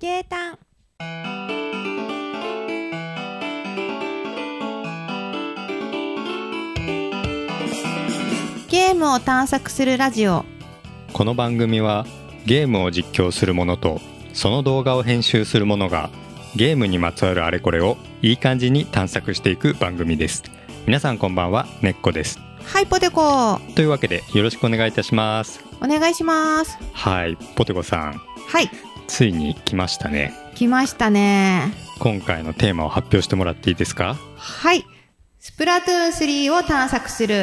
ゲータンゲームを探索するラジオ。この番組はゲームを実況する者とその動画を編集する者がゲームにまつわるあれこれをいい感じに探索していく番組です。皆さんこんばんはねっこです。はいポテコ。おというわけでよろしくお願いいたします。願いします。はいポテコさん。はいついに来ましたね。来ましたね。今回のテーマを発表してもらっていいですか？はい。スプラトゥーン3を探索する。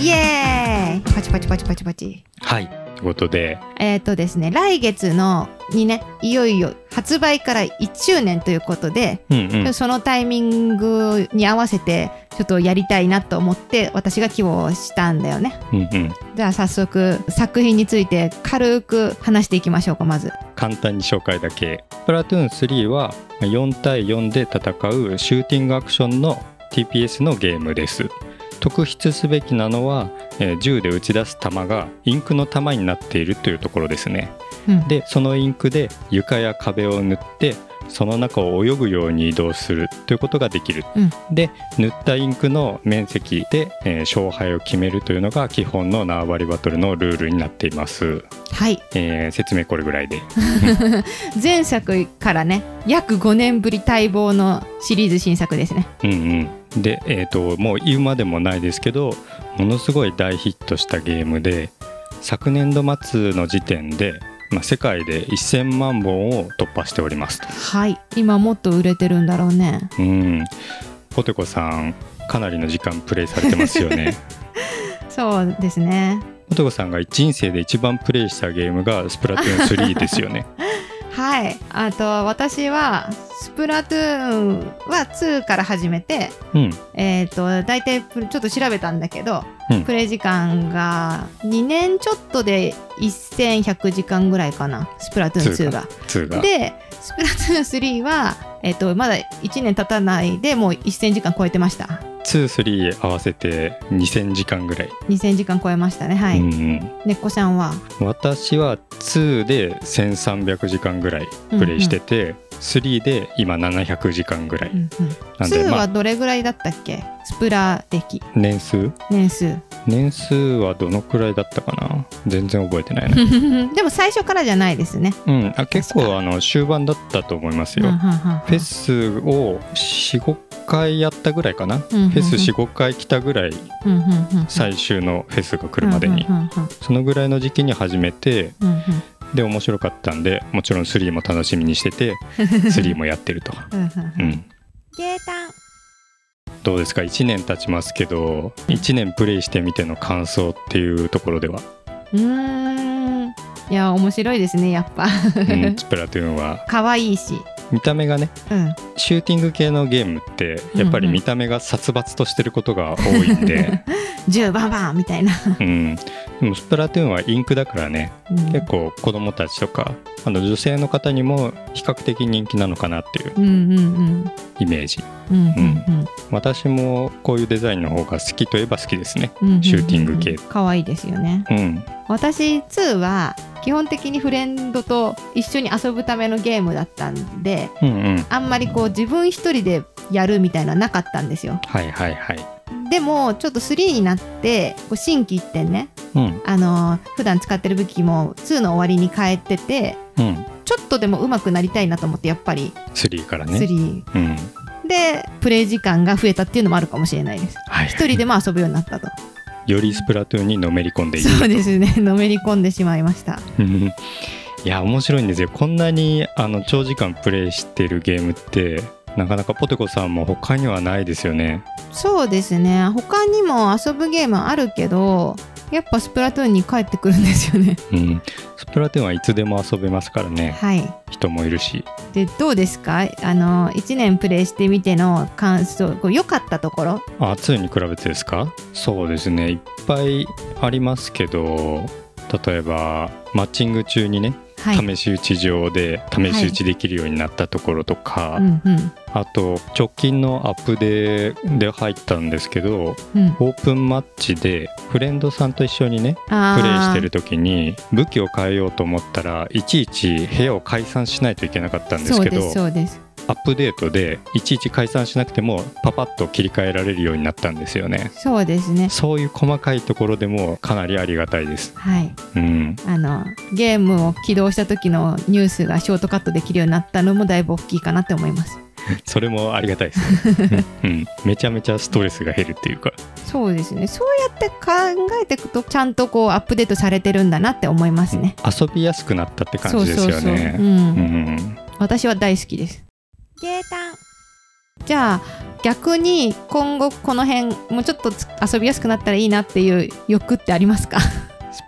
イエーイ。パチパチパチパチパチ。はいことで。えっ、とですね来月のにねいよいよ発売から1周年ということで、うんうん。そのタイミングに合わせてちょっとやりたいなと思って私が希望したんだよね。うんうん。じゃあ早速作品について軽く話していきましょうかまず。簡単に紹介だけ。スプラトゥーン3は4対4で戦うシューティングアクションの TPS のゲームです特筆すべきなのは、えー銃で撃ち出す弾がインクの弾になっているというところですね。うん。でそのインクで床や壁を塗ってその中を泳ぐように移動するということができる、うん。で塗ったインクの面積で、えー勝敗を決めるというのが基本の縄張りバトルのルールになっています、はい。えー説明これぐらいで。前作からね約5年ぶり待望のシリーズ新作ですね。うんうん、で、えー、ともう言うまでもないですけどものすごい大ヒットしたゲームで昨年度末の時点で、まあ、世界で1000万本を突破しておりますと。はい今もっと売れてるんだろうねうん、ポテコさんかなりの時間プレイされてますよね。そうですねポテコさんが人生で一番プレイしたゲームがスプラトゥーン3ですよね。はい。あと私はスプラトゥーンは2から始めてうん、えっ、と大体ちょっと調べたんだけど、うん。プレイ時間が2年ちょっとで1100時間ぐらいかなスプラトゥーン2が。2が。でスプラトゥーン3は、えっとまだ1年経たないでもう1000時間超えてました2、3合わせて2000時間ぐらい。2000時間超えましたねはい、うんうん。ちゃんは？私は2で1300時間ぐらいプレイしてて、3で今700時間ぐらい、うんうん。なんで2まあ。はどれぐらいだったっけ？スプラ歴。年数？年数。年数はどのくらいだったかな？全然覚えてないな。でも最初からじゃないですね。うん。あ結構あの終盤だったと思いますよ、うんうんうんうん。フェスを45回やったぐらいかな、うんうんうん。フェス45回来たぐらい。うんうんうんうん。最終のフェスが来るまでに、うんうんうん。そのぐらいの時期に始めてうんうんで面白かったんでもちろん3も楽しみにしてて 3もやってると、うんどうですか？1年経ちますけど1年プレイしてみての感想っていうところでは、うーん。いや面白いですねやっぱ。うん、スプラトゥーンは。可愛いし。見た目がねうん。シューティング系のゲームってやっぱり見た目が殺伐としてることが多いんで、銃バンバンみたいな、うん、でもスプラトゥーンはインクだからね。うん。結構子供たちとかあの女性の方にも比較的人気なのかなっていうイメージ。私もこういうデザインの方が好きといえば好きですね。うんうんシューティング系。可愛いですよね。うん。私2は基本的にフレンドと一緒に遊ぶためのゲームだったんでうんうん。あんまりこう自分一人でやるみたいなのなかったんですよ。はいはいはいでもちょっと3になってこう新規一点ねうん。あのー普段使ってる武器も2の終わりに変えててうん。ちょっとでも上手くなりたいなと思ってやっぱり。3からね。3うん。でプレイ時間が増えたっていうのもあるかもしれないです。はい。一人でも遊ぶようになったと。よりスプラトゥーンにのめり込んでいるそうですね。のめり込んでしまいました。う んいや面白いんですよ。こんなにあの長時間プレイしてるゲームってなかなかポテコさんも他にはないですよね。そうですね。他にも遊ぶゲームあるけどやっぱスプラトゥーンに帰ってくるんですよね。うん。スプラトゥーンはいつでも遊べますからね。はい。人もいるし。でどうですか？あの1年プレイしてみての感想こう良かったところ？あ2に比べてですか？そうですね。いっぱいありますけど例えばマッチング中にねはい試し打ち上で試し打ちできるようになったところとか、あと直近のアップデで入ったんですけどうん。オープンマッチでフレンドさんと一緒にねプレイしてる時に武器を変えようと思ったらいちいち部屋を解散しないといけなかったんですけどそうですアップデートでいちいち解散しなくてもパパッと切り替えられるようになったんですよね。そうですね。そういう細かいところでもかなりありがたいです。はい。うん。あのゲームを起動した時のニュースがショートカットできるようになったのもだいぶ大きいかなって思います。それもありがたいですね、うん、めちゃめちゃストレスが減るっていうか。そうですねそうやって考えていくとちゃんとこうアップデートされてるんだなって思いますね、遊びやすくなったって感じですよそうそうそう、うねんうん私は大好きですゲータンじゃあ逆に今後この辺もうちょっと遊びやすくなったらいいなっていう欲ってありますか？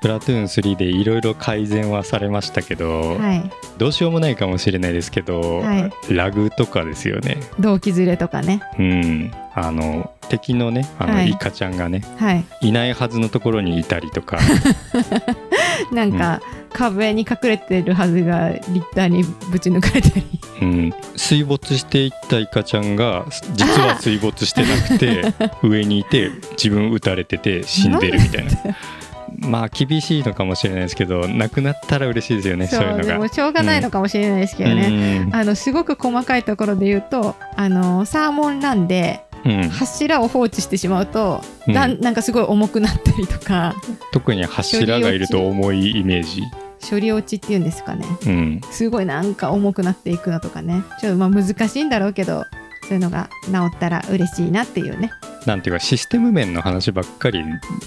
プラトゥーン3でいろいろ改善はされましたけど、はい。どうしようもないかもしれないですけど、はい。ラグとかですよね。動機ずれとかね。うん。あの敵のねあの、はい。イカちゃんがねはい。いないはずのところにいたりとか。なんか、壁に隠れてるはずがリッターにぶち抜かれたり。うん、水没していったイカちゃんが実は水没してなくて 上にいて自分撃たれてて死んでるみたいな まあ厳しいのかもしれないですけどなくなったら嬉しいですよねそういうのが。でもしょうがないのかもしれないですけどね、うん。あのすごく細かいところで言うとあのサーモンランでうん。柱を放置してしまうと、うんなんかすごい重くなったりとか。特に柱がいると重いイメージ、処理落ちっていうんですかね。うん、すごいなんか重くなっていくのとかね。ちょっとまあ難しいんだろうけどそういうのが治ったら嬉しいなっていうねなんていうかシステム面の話ばっかり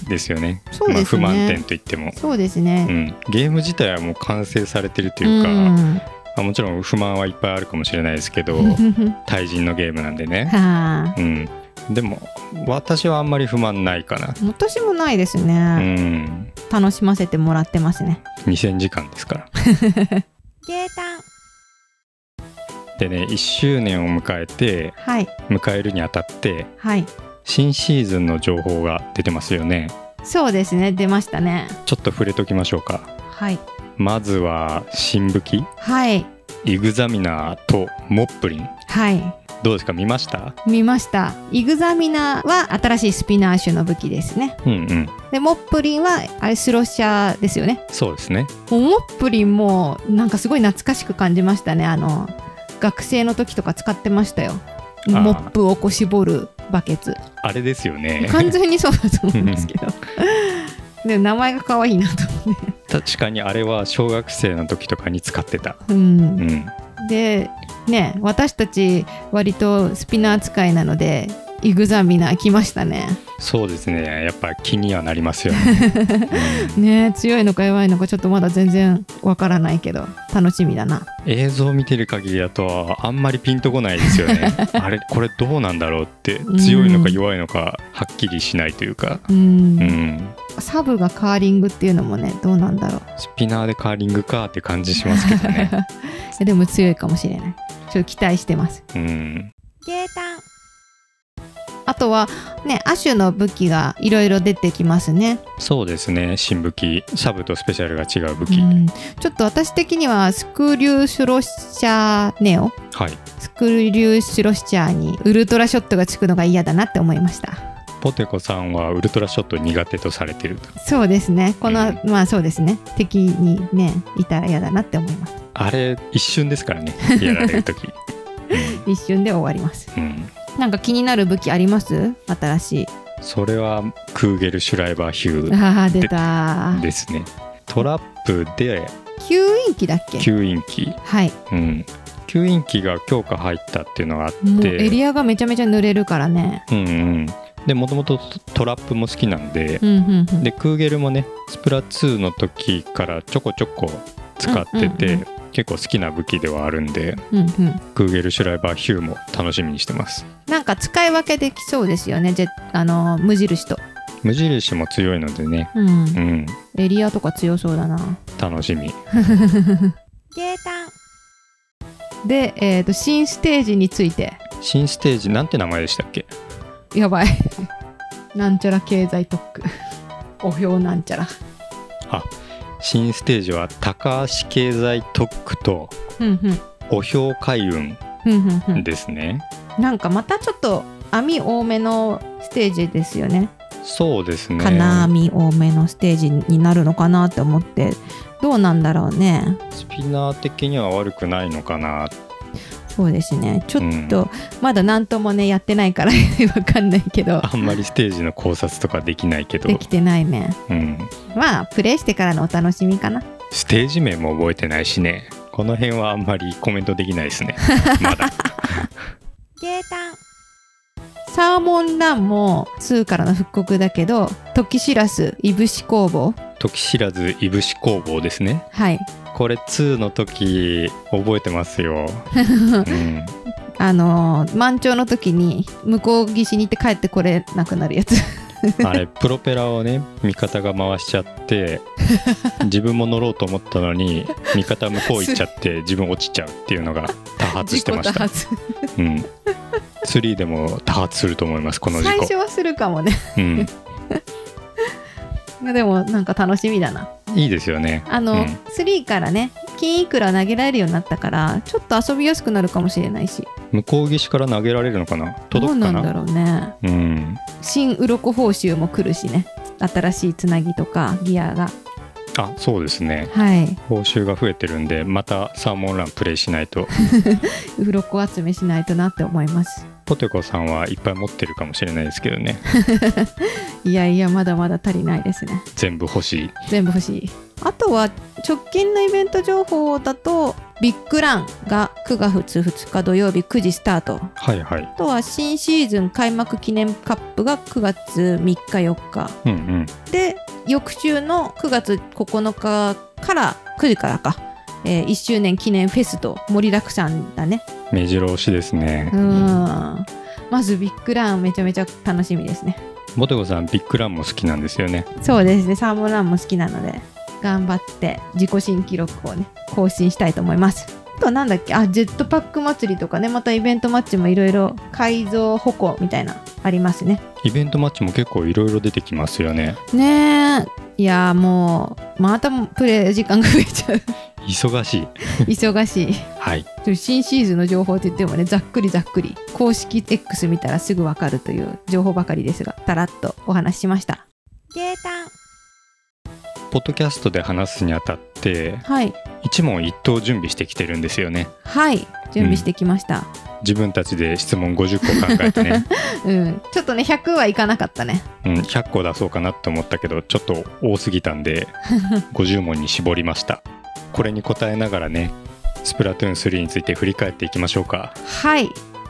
ですよね。ね。まあ、不満点といっても、そうですうね、ん、ゲーム自体はもう完成されてるとういうか、ん。まあもちろん不満はいっぱいあるかもしれないですけど 対人のゲームなんでね、はあうん、でも私はあんまり不満ないかな、私もないですうね、ん、楽しませてもらってますね。2000時間ですから。ゲータンでね1周年を迎えてはい。迎えるにあたってはい新シーズンの情報が出てますよね。そうですね。出ましたね。ちょっと触れときましょうか。はい。まずは新武器。はい。イグザミナーとモップリン。はい。どうですか？見ました？見ました。イグザミナは新しいスピナー種の武器ですね。うんうん。でモップリンはあれスロッシャーですよね。そうですね。もうモップリンもなんかすごい懐かしく感じましたね。あの学生の時とか使ってましたよ。ー。モップをこう絞るバケツ。あれですよね。完全にそうだと思うんですけど。でも名前が可愛いなと思って。確かにあれは小学生の時とかに使ってた。うん。うん。でね私たち割とスピナー使いなのでイグザミナー来ましたね。そうですね。やっぱ気にはなりますよね、うん。ね強いのか弱いのかちょっとまだ全然わからないけど楽しみだな。映像を見てる限りだとあんまりピンとこないですよね。あれこれどうなんだろうって強いのか弱いのかはっきりしないというか、うん、うん、サブがカーリングっていうのもねどうなんだろう。スピナーでカーリングかって感じしますけどね、でも強いかもしれない。ちょっと期待してます。うん、ゲータンあとはねアシュの武器がいろいろ出てきますね、そうですね。新武器。サブとスペシャルが違う武器、うん、ちょっと私的にはスクリューシュロッシャーネオ。はい。スクリューシュロッシャーにウルトラショットがつくのが嫌だなって思いました。ポテコさんはウルトラショット苦手とされてると。そうですね。この、うまあそうですね。敵にねいたら嫌だなって思います。あれ一瞬ですからね。やられる時、一瞬で終わります。うんうんなんか気になる武器あります？新しい。それはクーゲル・シュライバー・ヒューああ出た。ですね。トラップで吸引機だっけ？吸引機、はい。うん、吸引機が強化入ったっていうのがあって。エリアがめちゃめちゃ濡れるからね。うんうん。でもともとトラップも好きなんで。うんうんうん。でクーゲルもねスプラ2の時からちょこちょこ使ってて、うんうんう結構好きな武器ではあるんでうんうん。クーゲル・シュライバー・ヒューも楽しみにしてます。なんか使い分けできそうですよねあの無印と。無印も強いのでね。うん。うん。エリアとか強そうだな。楽しみ。ゲータン。で、えー、と新ステージについて。新ステージなんて名前でしたっけ？やばい。なんちゃら経済特区。お表なんちゃら。あ新ステージは高橋経済特区とお評開運ですね、なんかまたちょっと網多めのステージですよねそうですね金網多めのステージになるのかなって思ってどうなんだろうねスピナー的には悪くないのかなっそうですね。ちょっとまだ何ともねやってないから わかんないけど。あんまりステージの考察とかできないけど。で、きてないね。うん、まあプレイしてからのお楽しみかな。ステージ名も覚えてないしね。この辺はあんまりコメントできないですね。まだ。ゲータンサーモンランも2からの復刻だけど時知らずいぶし工房。時知らずいぶし工房ですね。はいこれ2の時覚えてますよ、うん、あのー満潮の時に向こう岸に行って帰ってこれなくなるやつ。あれプロペラをね味方が回しちゃって 自分も乗ろうと思ったのに味方向こう行っちゃって 自分落ちちゃうっていうのが多発してました、うん、3でも多発すると思いますこの事故、最初はするかもね。うん、でもなんか楽しみだないいですよね。あの、うん。3からね金いくら投げられるようになったからちょっと遊びやすくなるかもしれないし。向こう岸から投げられるのかな？どう届くかな？なんだろうね。うん。新鱗報酬も来るしね。新しいつなぎとかギアが。あそうですね。はい。報酬が増えてるんでまたサーモンランプレイしないと。鱗集めしないとなって思いますポテコさんはいっぱい持ってるかもしれないですけどね。いやいやまだまだ足りないですね。全部欲しい。全部欲しい。あとは直近のイベント情報だとビッグランが9月2日土曜日9時スタート。はいはい。あとは新シーズン開幕記念カップが9月3日4日。うんうん。で翌週の9月9日から9時からか、えー1周年記念フェスと盛りだくさんだね。目白押しですね。うん。まずビッグランめちゃめちゃ楽しみですね。ポテコさんビッグランも好きなんですよね。そうですね。サーモンランも好きなので頑張って自己新記録をね更新したいと思います。あとはなんだっけ？あジェットパック祭りとかね。またイベントマッチもいろいろ改造歩行みたいなありますね。イベントマッチも結構いろいろ出てきますよね。ねえ。いやーもうまたプレイ時間が増えちゃう忙しい。忙しい。はい。新シーズンの情報って言ってもねざっくりざっくり。公式 X 見たらすぐわかるという情報ばかりですがたらっとお話ししました。ゲータン。ポッドキャストで話すにあたってはい。一問一答準備してきてるんですよね。はい。準備してきました、自分たちで質問50個考えてね、うん。ちょっとね100はいかなかったね。うん、100個出そうかなと思ったけどちょっと多すぎたんで 50問に絞りましたこれに答えながらねスプラトゥーン3について振り返っていきましょうか。はい。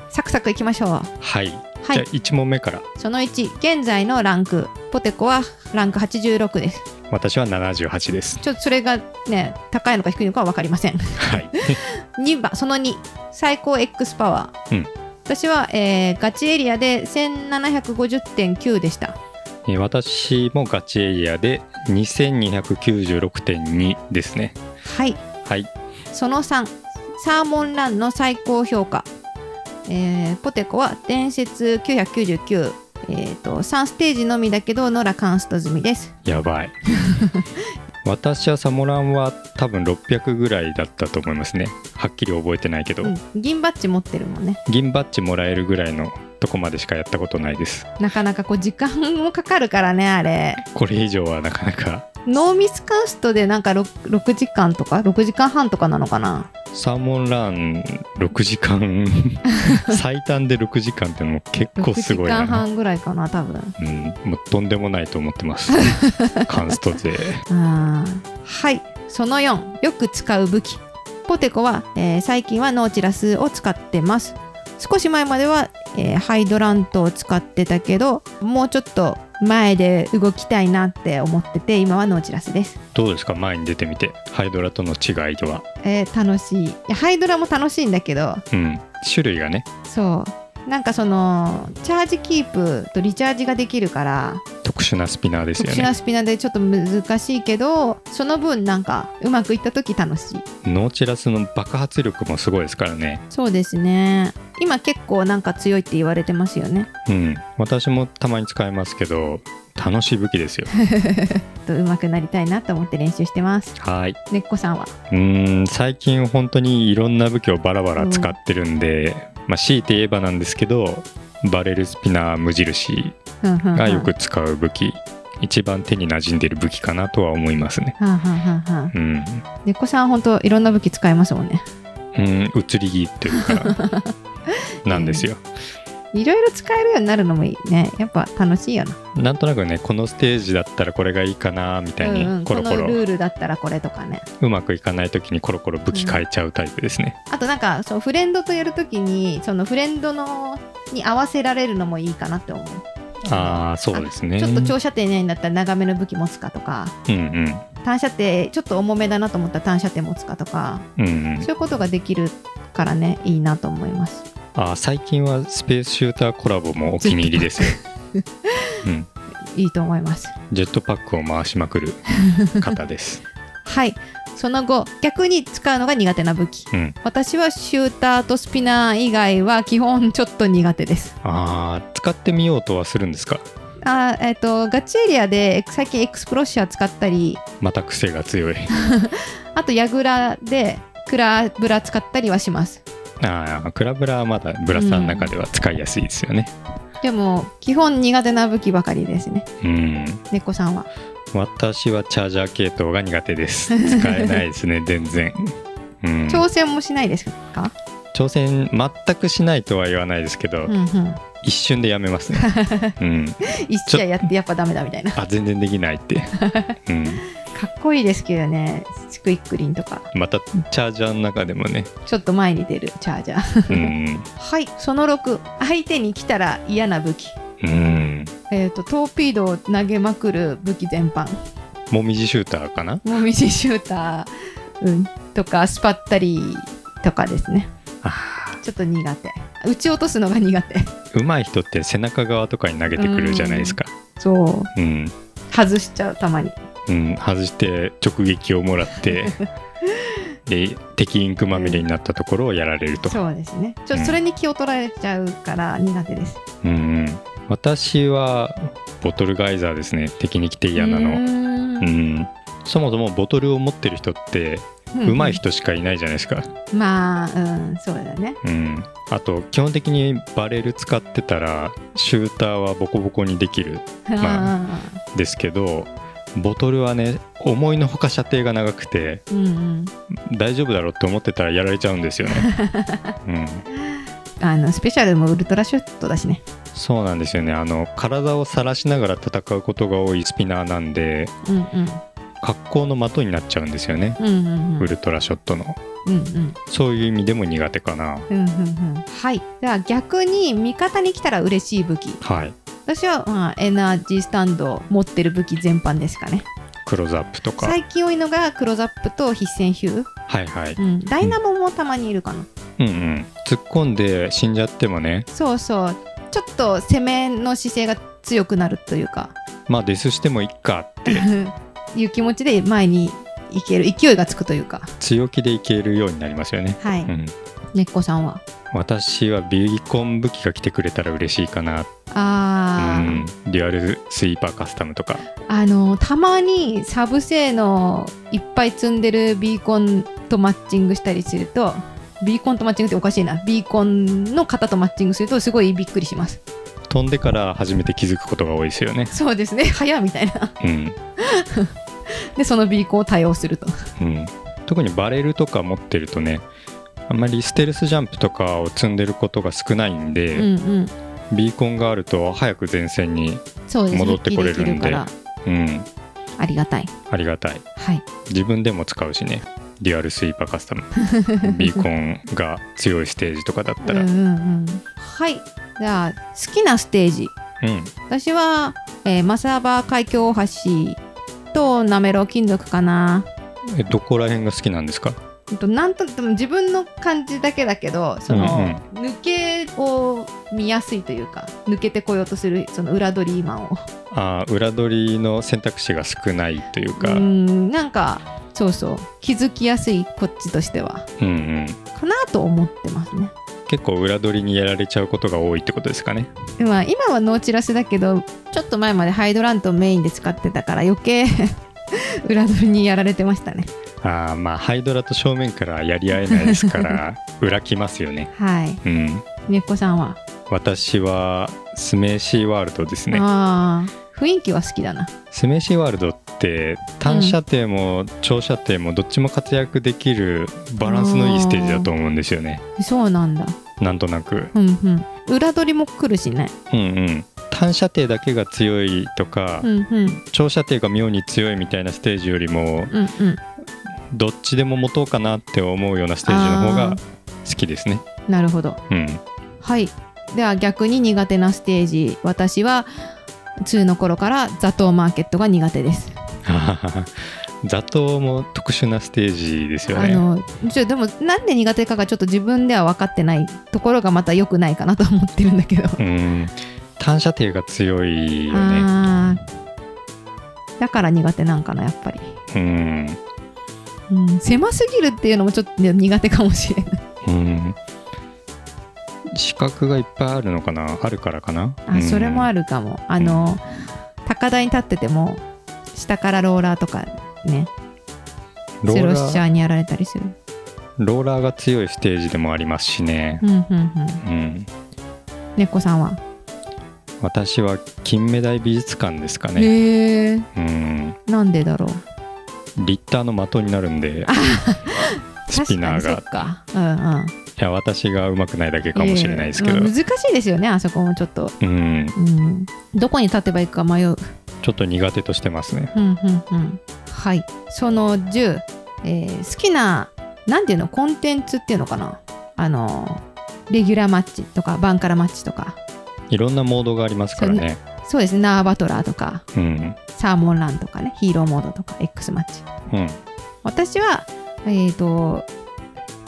サクサクいきましょう。はい、はい。じゃあ1問目から。その1現在のランク。ポテコはランク86です。私は78です。ちょっとそれがね高いのか低いのかは分かりません。はい。2番。その2最高 X パワー、うん。私は、えーガチエリアで1750.9でした。えー私もガチエリアで2296.2ですねはい。はい。その3サーモンランの最高評価、えーポテコは伝説999えー、と3ステージのみだけどノラカンスト済みです。やばい。私はサモランは多分600ぐらいだったと思いますね。はっきり覚えてないけど、うん。銀バッジ持ってるもんね。銀バッジもらえるぐらいのとこまでしかやったことないです。なかなかこう時間もかかるからねあれ。これ以上はなかなかノーミスカーストでなんか 6, 6時間とか6時間半とかなのかな？サーモンラン6時間。最短で6時間ってのも結構すごい6時間な、半ぐらいかな多分。うん、もうとんでもないと思ってます。カンスト勢はい。その4よく使う武器。ポテコは、えー最近はノーチラスを使ってます少し前までは、えーハイドラントを使ってたけどもうちょっと前で動きたいなって思ってて今はノーチラスです、どうですか？前に出てみて。ハイドラとの違いは。えー楽しい。いやハイドラも楽しいんだけどうん。種類がね。そうなんかそのチャージキープとリチャージができるから特殊なスピナーですよね。特殊なスピナーでちょっと難しいけどその分なんかうまくいった時楽しい。ノーチラスの爆発力もすごいですからね。そうですね。今結構なんか強いって言われてますよね。うん。私もたまに使いますけど楽しい武器ですよ。っと上手くなりたいなと思って練習してます。はい。根っこさんは？うーん最近本当にいろんな武器をバラバラ使ってるんで、まあ、強いて言えばなんですけどバレルスピナー無印がよく使う武器。一番手に馴染んでる武器かなとは思いますね。はんはうん根っこさん本当いろんな武器使いますもんね。うん移り気っていうか なんですよいろいろ使えるようになるのもいいね。やっぱ楽しいよな。なんとなくねこのステージだったらこれがいいかなみたいうんうんにコロコロ。このルールだったらこれとかね。うまくいかない時にコロコロ武器変えちゃうタイプですね、あとなんかそうフレンドとやるときにそのフレンドのに合わせられるのもいいかなって思う。ああそうですね。ちょっと長射程ないんだったら長めの武器持つかとか。うんうん。短射程ちょっと重めだなと思ったら短射程持つかとかうんうんそういうことができるからねいいなと思いますあー最近はスペースシューターコラボもお気に入りですよ、うん、いいと思います。ジェットパックを回しまくる 方です、はい。その後逆に使うのが苦手な武器。うん、私はシューターとスピナー以外は基本ちょっと苦手です。あー使ってみようとはするんですか？あーえっ、とガチエリアで最近エクスプロッシャー使ったり。また癖が強い。あとヤグラでクラブラ使ったりはしますああクラブラはまだブラスターの中では使いやすいですよね。でも基本苦手な武器ばかりですね。うん。猫さんは。私はチャージャー系統が苦手です。使えないですね全然、うん、挑戦もしないですか、挑戦全くしないとは言わないですけど、うんうん、一瞬でやめますね、うん、一試合やってやっぱダメだみたいな。かあ全然できないって、うん、っこいいですけどね。スクイックリンとか。またチャージャーの中でもね、ちょっと前に出るチャージャー。うん、はいその6相手に来たら嫌な武器。うん、えー、とトーピードを投げまくる武器全般。もみじシューターかな？もみじシューター、うん、とかスパッタリとかですね。あちょっと苦手。撃ち落とすのが苦手。ー上手い人って背中側とかに投げてくるじゃないですか、そう。うん。外しちゃうたまにうん、外して直撃をもらって で敵インクまみれになったところをやられると。そうですね。ちょっうん。とそれに気を取られちゃうから苦手です、うんうん、私はボトルガイザーですね。敵に来て嫌なうのーうん。んそもそもボトルを持ってる人ってうん上手い人しかいないじゃないですか、まあうんそうだね。うん、あと基本的にバレル使ってたらシューターはボコボコにできる。まあですけどボトルはね思いのほか射程が長くてーうんうん。大丈夫だろうって思ってたらやられちゃうんですよね、うん、あのスペシャルもウルトラシュートだしね。そうなんですよね。あの体を晒しながら戦うことが多いスピナーなんでうんうん。格好の的になっちゃうんですよね、うんうんうん。ウルトラショットの。うんうん。そういう意味でも苦手かな。うんうんうん。はい。では逆に味方に来たら嬉しい武器。はい私は、まあ、エナジースタンドを持ってる武器全般ですかね。クローズアップとか。最近多いのがクローズアップと必戦ヒュー、はいはい。うん、ダイナモもたまにいるかな、うんうん。突っ込んで死んじゃってもね。そうそう。ちょっと攻めの姿勢が強くなるというか。まあデスしてもいっかって。いう気持ちで前に行ける。勢いがつくというか。強気でいけるようになりますよね。はい、うん根っこさんは？私はビーコン武器が来てくれたら嬉しいかな。あー、うん。デュアルスイーパーカスタムとか。あのたまにサブ性能いっぱい積んでるビーコンとマッチングしたりするとビーコンとマッチングっておかしいな。ビーコンの型とマッチングするとすごいびっくりします。飛んでから初めて気づくことが多いですよね。そうですね。早みたいな。うん。でそのビーコンを対応すると。うん、特にバレルとか持ってるとねあんまりステルスジャンプとかを積んでることが少ないんで、うんうん。ビーコンがあると早く前線に、戻ってこれるんでうん、ありがたい。ありがたい。はい。自分でも使うしねデュアルスイーパーカスタム。ビーコンが強いステージとかだったら、うんはい。じゃあ好きなステージ。うん。私は、えーマサバ海峡大橋となめろう金属かな。えどこら辺が好きなんですか？なんとでも自分の感じだけだけどその、抜けを見やすいというか抜けてこようとするその裏取りマンを。あー裏取りの選択肢が少ないといううか、んなんかそうそう。気づきやすいこっちとしては。うんうん、かなと思ってますね。結構裏取りにやられちゃうことが多いってことですかね。まあ今はノーチラスだけどちょっと前までハイドラントをメインで使ってたから余計 裏取りにやられてましたね。あーまあハイドラと正面からやり合えないですから 裏きますよね。はい。うん。猫さんは、私はスメーシーワールドですね。ああ雰囲気は好きだな。スメーシーワールドって単射程も長射程もどっちも活躍できるバランスのいいステージだと思うんですよね。そうなんだ。なんとなく。うんうん。裏取りも来るしね。うんうん単射程だけが強いとか、うんうん。長射程が妙に強いみたいなステージよりもうんうん。どっちでも持とうかなって思うようなステージの方が好きですね。なるほど。うん。はい。では逆に苦手なステージ私は2の頃からザトウマーケットが苦手です、座頭も特殊なステージですよね。あのちょでもなんで苦手かがちょっと自分では分かってないところがまた良くないかなと思ってるんだけど。うん単射程が強いよね。だから苦手なんかなやっぱり、うん。うん、狭すぎるっていうのもちょっと苦手かもしれない。うん。資格がいっぱいあるのかな？あるからかな？あそれもあるるかも。あの高台に立ってても下からローラーとかねロシャーーにやられたりする。ローラーが強いステージでもありますしね。うんうんうん。うん。猫さんは？私は金目鯛美術館ですかね。へえうん。なんでだろう？リッターの的になるんで スピナーが。確かにそっか。うんうん。いや私が上手くないだけかもしれないですけど、難しいですよねあそこもちょっと、うん。うん、どこに立てばいいか迷う。ちょっと苦手としてますね。うんうんうん。はい。その10、えー好きななんていうのコンテンツっていうのかな？あのレギュラーマッチとかバンカラマッチとかいろんなモードがありますからね。そうですね。ナーバトラーとかうん。サーモンランとかねヒーローモードとか X マッチ。うん。私はえっ、と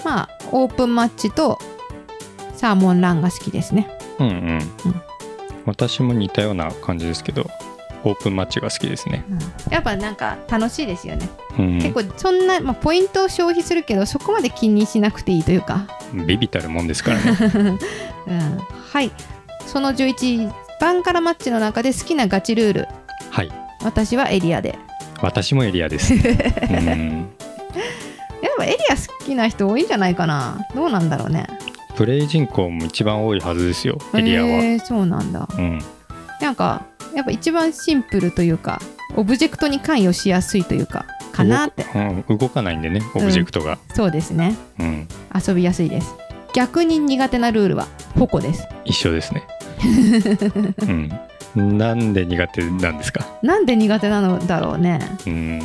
まあオープンマッチとサーモンランが好きですね。うんうん。私も似たような感じですけどオープンマッチが好きですね、やっぱなんか楽しいですよね、うん、結構そんな、まあ、ポイントを消費するけどそこまで気にしなくていいというか、ビビたるもんですからね。うん、はいその11バンカラマッチの中で好きなガチルール。はい。私はエリアで。私もエリアです、うん、やっぱエリア好きな人多いんじゃないかな。どうなんだろうね。プレイ人口も一番多いはずですよエリアは、へーそうなんだ。うん。なんかやっぱ一番シンプルというかオブジェクトに関与しやすいというかかなって。うん、動かないんでねオブジェクトが、そうですね。うん。遊びやすいです逆に苦手なルールはホコです。一緒ですね、うん、なんで苦手なんですか、なんで苦手なのだろうね。うん、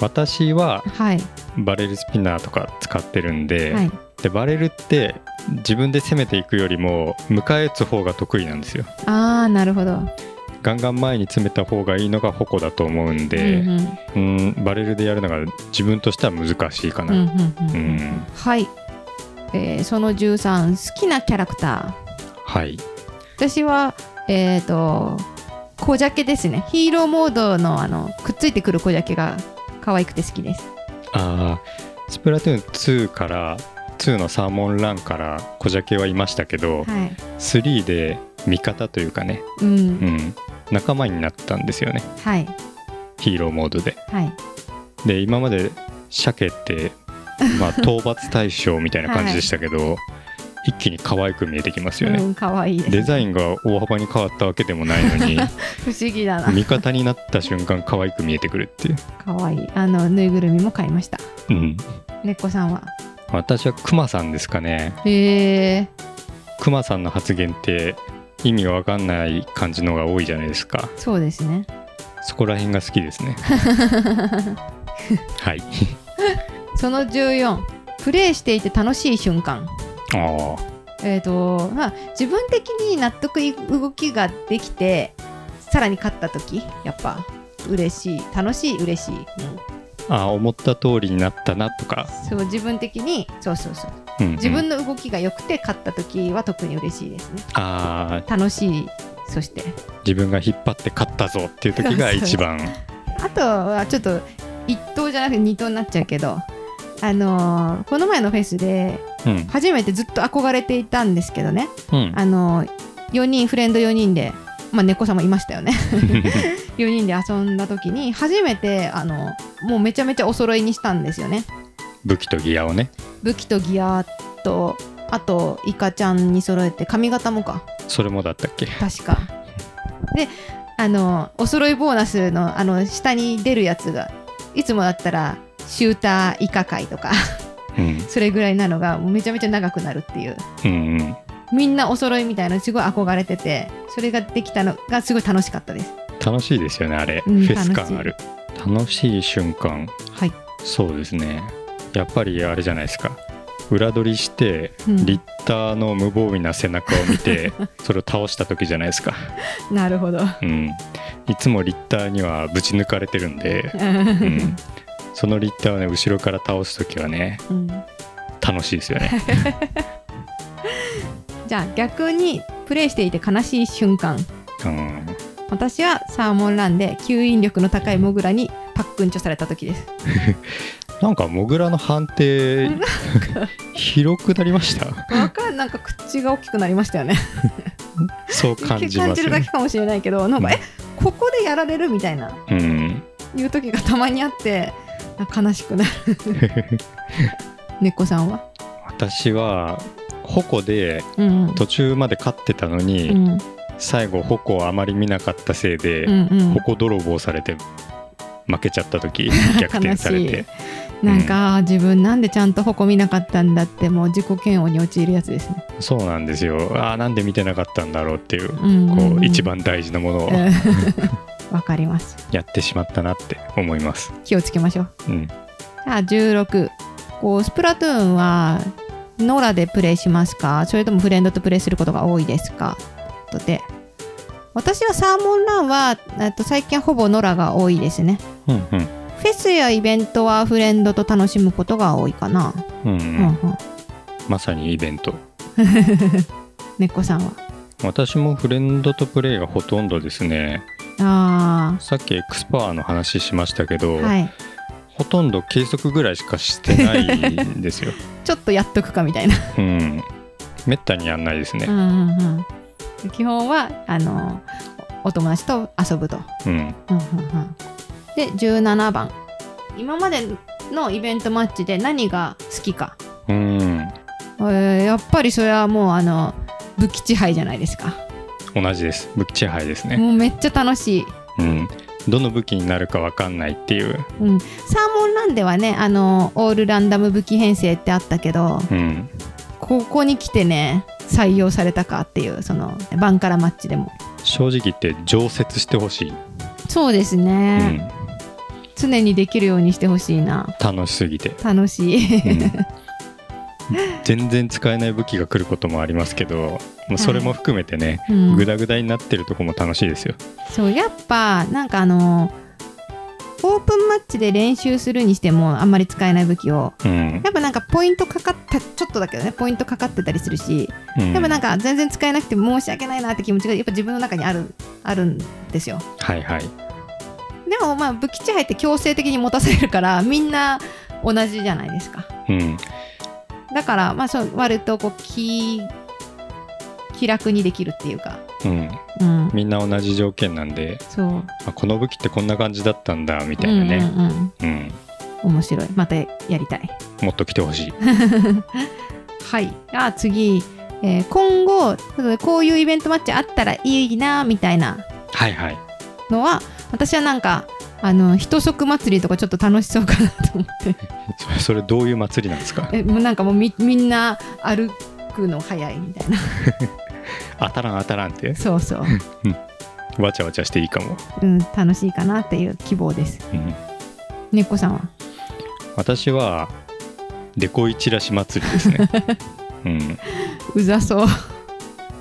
私ははい。バレルスピナーとか使ってるんで,、はい。でバレルって自分で攻めていくよりも迎え撃つ方が得意なんですよ。ああなるほど。ガンガン前に詰めた方がいいのが矛だと思うんで、うんうんうん、バレルでやるのが自分としては難しいかな、うんうんうん。うん。はい、えーその13好きなキャラクタはい。ー私はえっ、と小ジャケですね。ヒーローモードのあのくっついてくる小ジャケが可愛くて好きです。あースプラトゥーン2から2のサーモンランから小ジャケはいましたけど、はい。3で味方というかね、うん、うん、仲間になったんですよね。はい。ヒーローモードで。はい。で今まで鮭って まあ討伐対象みたいな感じでしたけど、一気に可愛く見えてきますよね、うん可愛いデザインが大幅に変わったわけでもないのに 不思議だな。味方になった瞬間可愛く見えてくるっていう、可愛い。あのぬいぐるみも買いました。うん、猫さんは？私はクマさんですかね。へえ。クマさんの発言って意味が分かんない感じのが多いじゃないですか。そうですね。そこら辺が好きですね。はいその14プレイしていて楽しい瞬間。あえーとまあ、自分的に納得いく動きができてさらに勝った時やっぱ嬉しい。楽しい嬉しい、うんあ思った通りになったなとか、そう自分的にそうそうそう。うんうん。自分の動きが良くて勝った時は特に嬉しいですね。あー。楽しいそして。自分が引っ張って勝ったぞっていう時が一番。あとはちょっと1等じゃなくて2等になっちゃうけどあのーこの前のフェスでうん。初めてずっと憧れていたんですけどね。うん。あの4人フレンド4人でまあ猫さんもいましたよね。4人で遊んだ時に初めてあのもうめちゃめちゃお揃いにしたんですよね。武器とギアをね。武器とギアとあとイカちゃんに揃えて髪型もか。それもだったっけ？確か。であのお揃いボーナスのあの下に出るやつがいつもだったらシューターイカ界とか。うん。それぐらいなのがもうめちゃめちゃ長くなるっていう。うんうん。みんなお揃いみたいなのすごい憧れててそれができたのがすごい楽しかったです。楽しいですよねあれ、うんフェス感ある。楽しい瞬間。はい。そうですね。やっぱりあれじゃないですか。裏取りして、うん。リッターの無防備な背中を見て それを倒した時じゃないですか。なるほど。うん。いつもリッターにはぶち抜かれてるんで、うん、そのリッターをね後ろから倒す時はねうん。楽しいですよね。じゃあ逆にプレイしていて悲しい瞬間。うん。私はサーモンランで吸引力の高いモグラにパックンチョされた時です。なんかモグラの判定広 くなりました？わかんなんか口が大きくなりましたよね。そう感じまするだけねかもしれないけどなんか、うんえここでやられるみたいな。うん。いう時がたまにあって悲しくなる。猫さんは？私は矛でうん途中まで勝ってたのに、うん。最後矛をあまり見なかったせいで、うんうん。矛泥棒されて負けちゃった時 逆転され悲て。なんか、あー自分なんでちゃんと矛見なかったんだってもう自己嫌悪に陥るやつですね。そうなんですよ。ああなんで見てなかったんだろうっていう、うんうんうん。こう一番大事なものを。うんわかります。やってしまったなって思います、気をつけましょう。うん、じゃあ16こうスプラトゥーンはノラでプレイしますか？それともフレンドとプレイすることが多いですか？とで私はサーモンランはえっと最近はほぼノラが多いですね。うんうん。フェスやイベントはフレンドと楽しむことが多いかな。うんうん。うんうん、まさにイベント。猫さんは？私もフレンドとプレイがほとんどですねあさっき X パワーの話しましたけど、あ、はい。ほとんど計測ぐらいしかしてないんですよ。ちょっとやっとくかみたいな。うん。めったにやんないですね。うんうんうん。基本はあのおお友達と遊ぶと。うん。うんうんうん。で17番。今までのイベントマッチで何が好きか、うん。えーやっぱりそれはもうあの武器支配じゃないですか同じです。武器支配ですね。もうめっちゃ楽しい、うん。どの武器になるかわかんないっていう。うん、サーモンランではねあのオールランダム武器編成ってあったけどうん。ここに来てね採用されたかっていうそのバンカラマッチでも。正直言って常設してほしい、そうですうね、ん、常にできるようにしてほしいな。楽しすぎて、楽しい、うん全然使えない武器が来ることもありますけどもうそれも含めてね、うん。グダグダになってるとこも楽しいですよ。そうやっぱなんかあのオープンマッチで練習するにしてもあんまり使えない武器をうん。やっぱなんかポイントかかったちょっとだけどねポイントかかってたりするし、うん。でもなんか全然使えなくて申し訳ないなって気持ちがやっぱ自分の中にあるあるんですよ。はいはい。でもまあ武器支配って強制的に持たせるからみんな同じじゃないですか。うんだからまあそう割とこう気気楽にできるっていうか。うん。うん。みんな同じ条件なんでそう。あこの武器ってこんな感じだったんだみたいなね、うんうん面白い。またやりたい。もっと来てほしい。はい。あ次、えー今後、こういうイベントマッチあったらいいな、みたいな。はいはい。のは、私はなんか、あの、一足祭りとかちょっと楽しそうかなと思って。それどういう祭りなんですか？え、もうなんかもうみみんな歩くの早いみたいな。当たらん当たらんって？そうそう。わちゃわちゃしていいかも、うん、楽しいかなっていう希望です。うん、猫さんは？私はデコイチラシ祭りですね、うん、うざそう。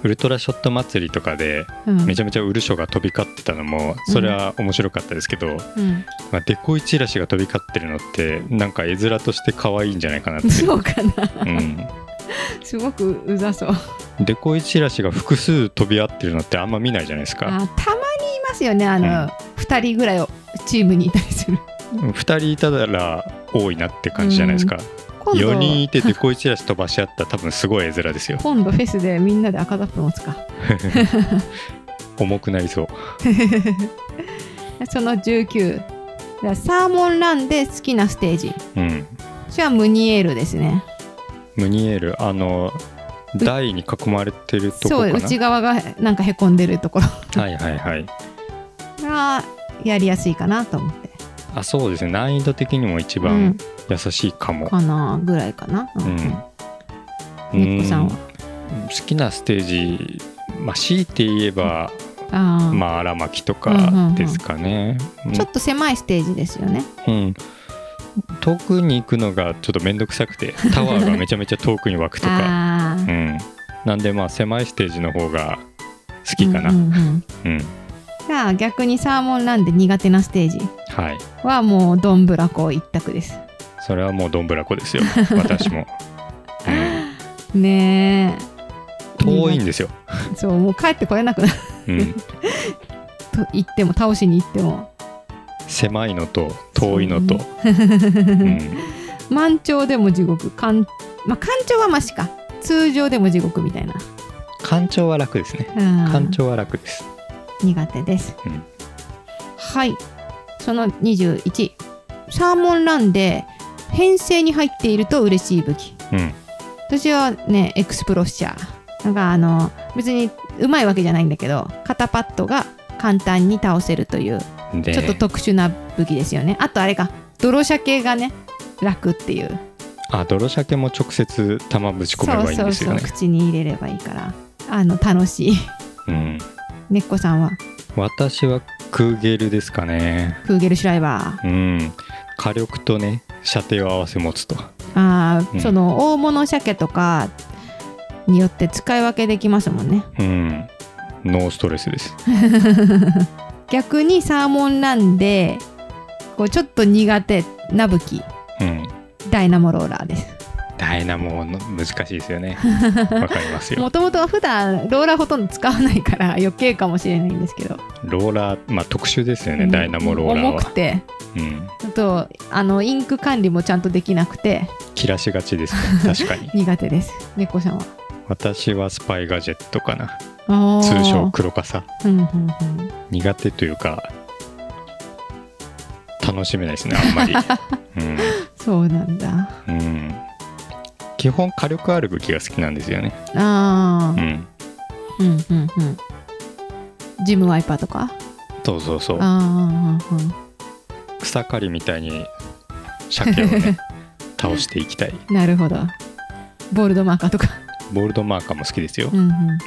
ウルトラショット祭りとかでうん、めちゃめちゃウルショが飛び交ってたのもそれは面白かったですけど、うん、まあ、デコイチラシが飛び交ってるのってなんか絵面として可愛いんじゃないかなって、そうかな。うん、すごくうざそう。デコイチラシが複数飛び合ってるのってあんま見ないじゃないですか。あたまにいますよね、あの、うん。二人ぐらいをチームにいたりする。2人いたら多いなって感じじゃないですか、今度4人いてデコイチラシ飛ばし合ったら多分すごい絵面ですよ。今度フェスでみんなで赤ザップ持つか重くなりそう。その19ではサーモンランで好きなステージ。うん。それはムニエールですね。ムニエールあの台に囲まれてるとこそう内側がなんかへこんでるところ。はいはいはい。がやりやすいかなと思ってあそうですね。難易度的にも一う番ん。優しいかも、かなぐらいかな、うんうん。さんは？うん。好きなステージまあ強いて言えば、あー、まあ荒巻とうんうんうん。かですかね、うん。ちょっと狭いステージですよね。うん。遠くに行くのがちょっと面倒くさくて タワーがめちゃめちゃ遠くに湧くとか、うん、なんでまあ狭いステージの方が好きかな、ううんんうん。うん。じゃあ逆にサーモンランで苦手なステージ？はい。はもうどんぶらこ一択です。それはもうどんぶらこですよ。私も、うん。ねえ。遠いんですよ、そうもう帰ってこれなくなる。うん、と言っても倒しに行っても。狭いのと遠いのと、そううん、満潮でも地獄。干まあ干潮はマシか。通常でも地獄みたいな、干潮は楽ですね。うん。干潮は楽です。苦手です、うん。はいその21サーモンランで編成に入っていると嬉しい武器。うん。私はねエクスプロッシャー。なんかあの別にうまいわけじゃないんだけど肩パッドが簡単に倒せるというで。ちょっと特殊な武器ですよね。あとあれか泥鮭がね楽っていう。あ泥鮭も直接玉ぶち込めばいいんですよね。そうそうそう口に入れればいいから。あの楽しい。うん。ねっこさんは？私はクーゲルですかね。クーゲルシュライバー。うん。火力とね射程を合わせ持つと。あー、うん。その大物鮭とかによって使い分けできますもんね。うん。ノーストレスです。逆にサーモンランでこうちょっと苦手な武器。うん。ダイナモローラーですダイナモの難しいですよね。わかりますよ。もともとは普段ローラーほとんど使わないから余計かもしれないんですけど、ローラーまあ特殊ですよね、うん。ダイナモローラーは。重く、て。うん、あとあのインク管理もちゃんとできなくて。切らしがちですね確かに。苦手です猫さんは。私はスパイガジェットかな。通称黒傘うんうんうん。苦手というか楽しめないですねあんまり、そうなんだ。うんうん、基本火力ある武器が好きなんですよね、ああうん、うんうんうん。ジムワイパーとか？そうそうそう。ああ草刈りみたいに鮭をね 倒していきたい。なるほど。ボールドマーカーとか。ボールドマーカーも好きですよ。うんうんうん。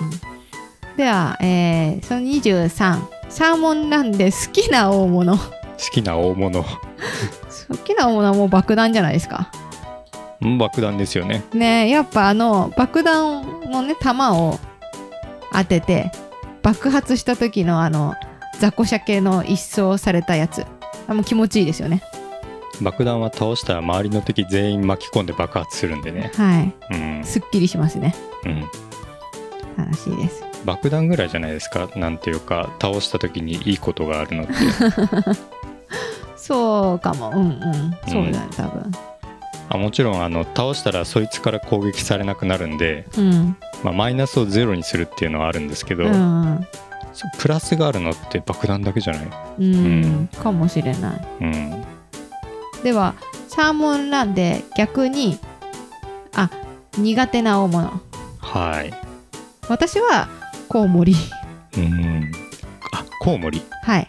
では、えーその23サーモンランで好きな大物。好好きな大物。きな大物はもう爆弾じゃないですか。うん爆弾ですよね。ねえやっぱあの爆弾のね弾を当てて爆発した時のあの雑魚鮭の一掃されたやつ。あもう気持ちいいですよね。爆弾は倒したら周りの敵全員巻き込んで爆発するんでね。はい。うん、すっきりしますね。うん、楽しいです。爆弾ぐらいじゃないですか？なんていうか倒した時にいいことがあるのって。そうかも。うんうん。そうだね多分あもちろんあの倒したらそいつから攻撃されなくなるんで、うん。まあ、マイナスをゼロにするっていうのはあるんですけど、うんプラスがあるのって爆弾だけじゃない、うん、かもしれない。うん、ではサーモンランで逆にあ苦手な大物。はい。私はコウモリ。うん。あコウモリ。はい。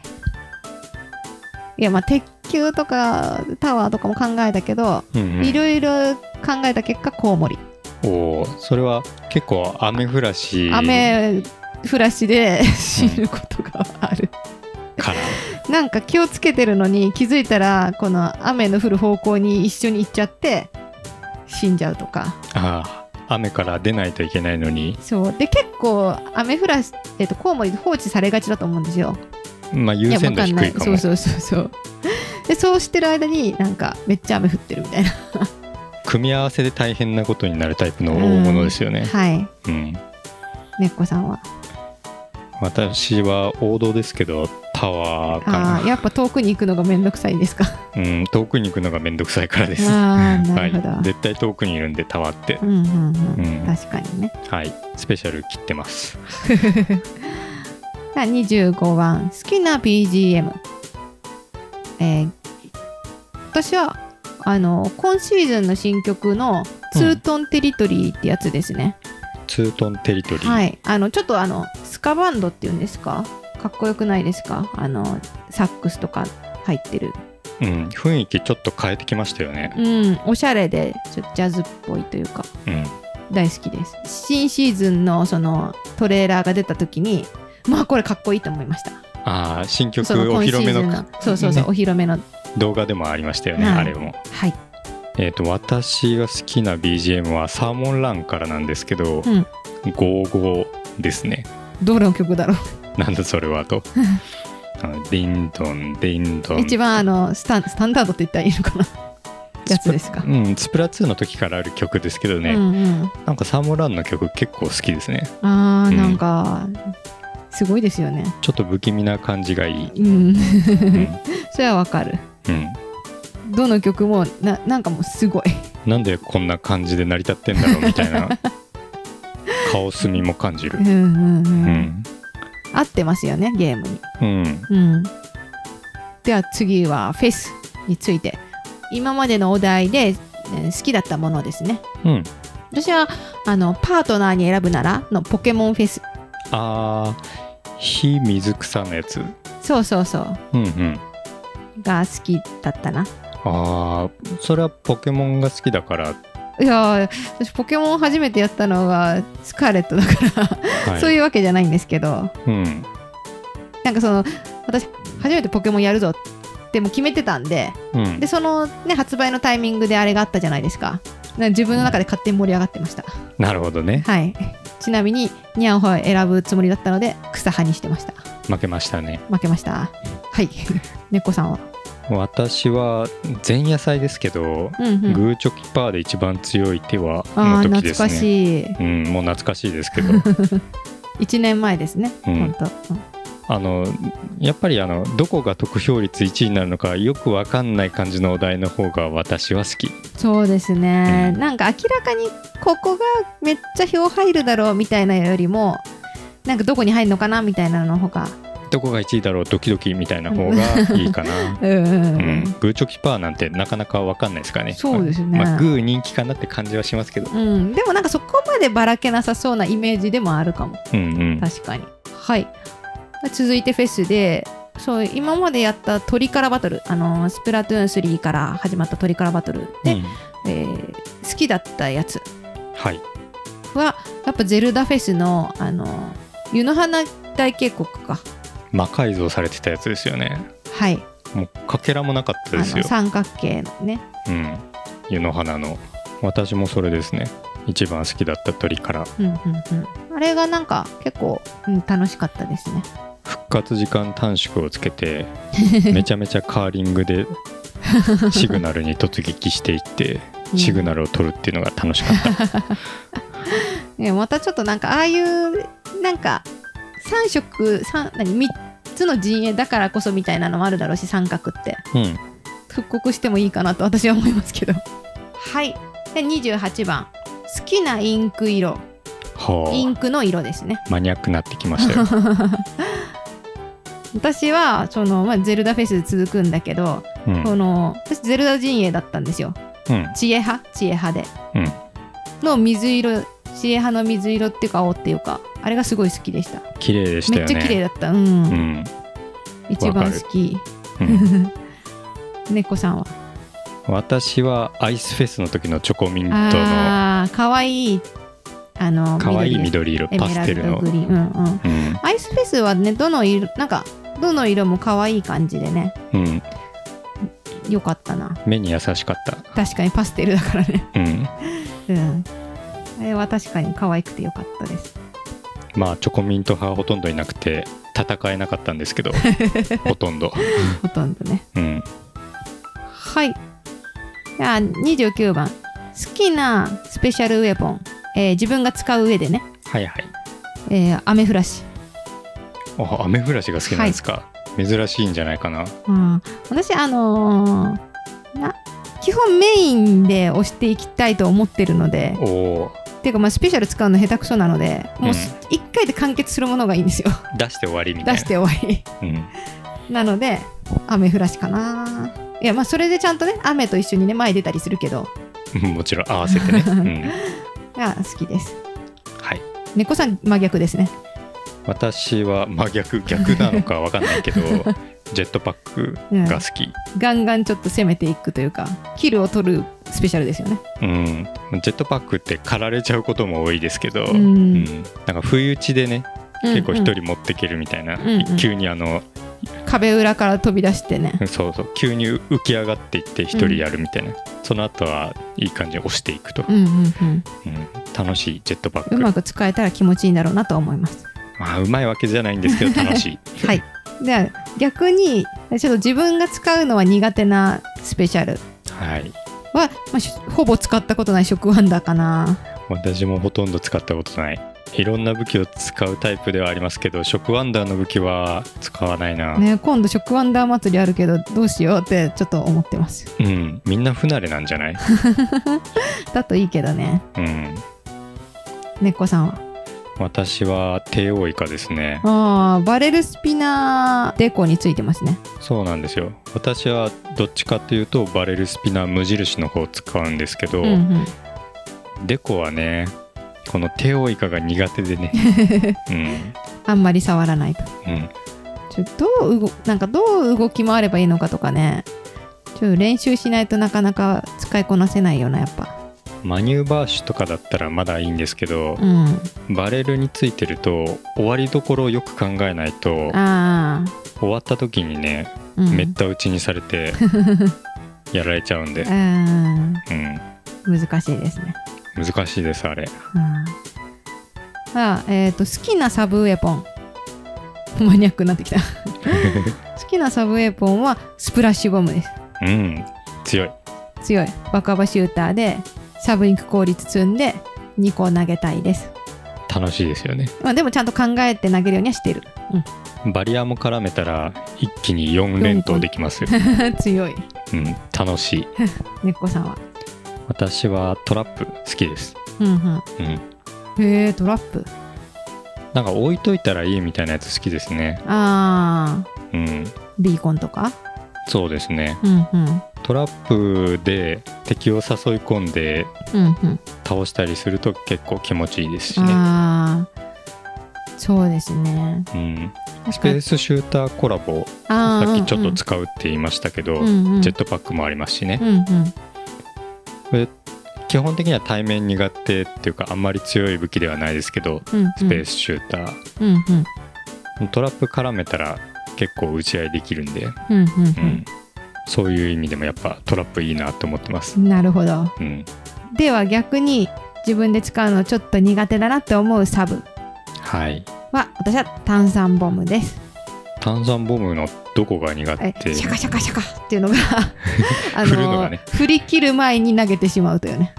いやまあ鉄球とかタワーとかも考えたけど、いろいろ考えた結果コウモリ。おーそれは結構雨降らし。雨降らしで 死ぬことがある、から なんか気をつけてるのに気づいたらこの雨の降る方向に一緒に行っちゃって死んじゃうとか。ああ雨から出ないといけないのに、そう。で結構雨降らし、えっとコウモリ放置されがちだと思うんですよ。まあ、優や先度低いかも。そうそうそうそうでそうしてる間になんかめっちゃ雨降ってるみたいな。組み合わせで大変なことになるタイプの大物ですよね、はい。うん。ねっこさんは？私は王道ですけどタタワーかあなーやっぱ遠くに行くのがめんどくさいんですか？うん遠くに行くのがめんどくさいからです。ああ なるほど、はい、絶対遠くにいるんでタワーって。うんうんうん、うん。確かにね。はい。スペシャル切ってます。じゃあ25番。好きな BGM えー私はあの今シーズンの新曲の「ツートンテリトリー」ってやつですね、ツートンテリトリー、はい。あのちょっとあのスカバンドっていうんですか？かっこよくないですか？あのサックスとか入ってる。うん、雰囲気ちょっと変えてきましたよね。うん。おしゃれでちょっとジャズっぽいというか。うん。大好きです。新シーズンのそのトレーラーが出た時にまあこれかっこいいと思いました。ああ新曲お披露目のそうそうそう、ねお披露目の動画でもありましたよね、はい。あれも。はい。えっ、と私が好きな BGM はサーモンランからなんですけど、うん。ゴーゴーですね。どれの曲だろう？なんだそれはと。ディンドンディンドン。一番あのスタンスタンダードって言ったらいいのかな？やつですか、うん、スプラ2の時からある曲ですけどね、うんうん。なんかサーモンランの曲結構好きですね。あーうん。なんか、すごいですよね。ちょっと不気味な感じがいい、うん。うん。それはわかるうん、どの曲もななんかもうすごい。なんでこんな感じで成り立ってんだろうみたいな。顔隅も感じる。うんうんう、うんん。合ってますよねゲームに。うん。うん。では次はフェスについて。今までのお題で、えー好きだったものですね。うん。私はあのパートナーに選ぶならのポケモンフェス。あー火水草のやつ。そうそうそう。うんうんが好きだったな。あーそれはポケモンが好きだから、いやー私ポケモン初めてやったのがスカーレットだから、はい、そういうわけじゃないんですけど。うん。なんかその私初めてポケモンやるぞってもう決めてたんでうん。でそのね発売のタイミングであれがあったじゃないですか自分の中で勝手に盛り上がってました。なるほどね。はい。ちなみにニャンホを選ぶつもりだったので草派にしてました。負けましたね。負けました。はい。猫さんは？私は前夜祭ですけど、うんうん。グーチョキパーで一番強い手はああ懐の時ですね。かしい。うん、もう懐かしいですけど。1年前ですね、うん。本当、うんあのやっぱりあのどこが得票率1位になるのかよくわかんない感じのお題の方が私は好き。そうですね、うん。なんか明らかにここがめっちゃ票入るだろうみたいなよりもなんかどこに入るのかなみたいなの方が。どこが1位だろうドキドキみたいな方がいいかな、うんうんグーチョキパーなんてなかなかわかんないですからね。そうですね。まあ、グー人気かなって感じはしますけど。うん、でもなんかそこまでばらけなさそうなイメージでもあるかも。うんうん。確かに。はい続いてフェスでそう今までやったトリカラバトルあのスプラトゥーン3から始まったトリカラバトルで、うん。えー好きだったやつ。はい。はやっぱゼルダフェスのあの湯の花大渓谷か。魔改造されてたやつですよね。はい。もうかけらもなかったあですよ。の三角形のね。うん。湯の花の。私もそれですね。一番好きだった鳥からうんうんうん。あれがなんか結構、うん、楽しかったですね復活時間短縮をつけて めちゃめちゃカーリングでシグナルに突撃していってうん。シグナルを取るっていうのが楽しかった、ね、またちょっとなんかああいうなんか3色三何3つの陣営だからこそみたいなのもあるだろうし三角って。うん。復刻してもいいかなと私は思いますけど。はい。で28番。好きなインク色。はインクの色ですね。あマニアックになってきましたよ 私はその、まあ、ゼルダフェス続くんだけど、うん。この私ゼルダ陣営だったんですよ。うん。知恵派知恵派で。うん。の水色知恵派の水色っていうか青っていうかあれがすごい好きでした。綺麗でしたよね。めっちゃ綺麗だった。うん、うん。一番好き。うん。猫さんは？私はアイスフェスの時のチョコミントのああかわい。いあの可愛い緑緑色パステルの。うん。うん。アイスフェスはねどの色なんかどの色も可愛い感じでね。うん。よかったな。目に優しかった。確かにパステルだからね。うん。うん。あれは確かに可愛くてよかったです。まあチョコミント派はほとんどいなくて戦えなかったんですけど ほとんど。ほとんどね。うん。はい。じゃあ29番。好きなスペシャルウェポン、えー自分が使う上でね、はいはい。えーアメフラシあアメフラシが好きなんですか、珍しいんじゃないかな？うん、私あのーな基本メインで押していきたいと思ってるので。おおっていうかまあスペシャル使うの下手くそなのでもううん。1回で完結するものがいいんですよ。出して終わりみたいな。出して終わり。うん、なので雨降らしかな。いやまあそれでちゃんとね雨と一緒にね前出たりするけど。もちろん合わせてね、うん、が好きです。はい。猫さん真逆ですね私は真逆逆なのかわかんないけど ジェットパックが好き、ガンガンちょっと攻めていくというかキルを取るスペシャルですよね。うん。ジェットパックって狩られちゃうことも多いですけど、うん。うん。なんか不意打ちでね結構一うん。うん人持ってけるみたいな、うんうん。急にあの壁裏から飛び出してね。そうそう。急に浮き上がっていって一人やるみたいな、その後はいい感じに押していくと、うんうんうん。うん。楽しいジェットパック。うまく使えたら気持ちいいんだろうなと思いますまあうまいわけじゃないんですけど 楽しい。はい。では逆にちょっと自分が使うのは苦手なスペシャル。はい。は、まあしほぼ使ったことない食ワンダーかな。私もほとんど使ったことない。いろんな武器を使うタイプではありますけど食ワンダーの武器は使わないな、ね今度食ワンダー祭りあるけどどうしようってちょっと思ってます。うん。みんな不慣れなんじゃない？だといいけどね。うん。猫さんは？私は帝王イカですね。あーバレルスピナーデコについてますね。そうなんですよ。私はどっちかっていうとバレルスピナー無印の方を使うんですけど、うんうん。デコはねこの帝王イカが苦手でね。うん。あんまり触らないとうん。ちょどう動なんかどう動き回ればいいのかとかね。ちょっと練習しないとなかなか使いこなせないよなやっぱマニューバーシュとかだったらまだいいんですけどう、ん。バレルについてると終わりどころをよく考えないと終わった時にね、うん。めった打ちにされて やられちゃうんで、うん。うん、難しいですね。難しいですあれ。うん。あえっ、と好きなサブウェポン。マニアックになってきた。好きなサブウェポンはスプラッシュボムです。うん。強い。強い。バカバシューターでサブインク効率積んで2個投げたいです、楽しいですよね。まあ、でもちゃんと考えて投げるようにはしてる、バリアも絡めたら一気に4連投できますよ、うん、強い。うん、楽しい。猫さんは？私はトラップ好きです、うんうん。うん、へえトラップ。なんか置いといたらいいみたいなやつ好きですね。あー。うん。ビーコンとか？そうですね。うんうん。トラップで敵を誘い込んでうんうん。倒したりすると結構気持ちいいですしね、ああそうですね。うん、スペースシューターコラボさっきちょっとうん使うって言いましたけど、うんうん。ジェットパックもありますしね。う、んうん。これ基本的には対面苦手っていうかあんまり強い武器ではないですけどうんうん。スペースシューター、うんうん。トラップ絡めたら結構打ち合いできるんで、うんうんうん。そういう意味でもやっぱトラップいいなと思ってます。う、んなるほど。うん、では逆に自分で使うのちょっと苦手だなって思うサブ。はい。は私は炭酸ボムです。炭酸ボムのどこが苦え手シャカシャカシャカっていうのが あの振り切る前に投げてしまうというね。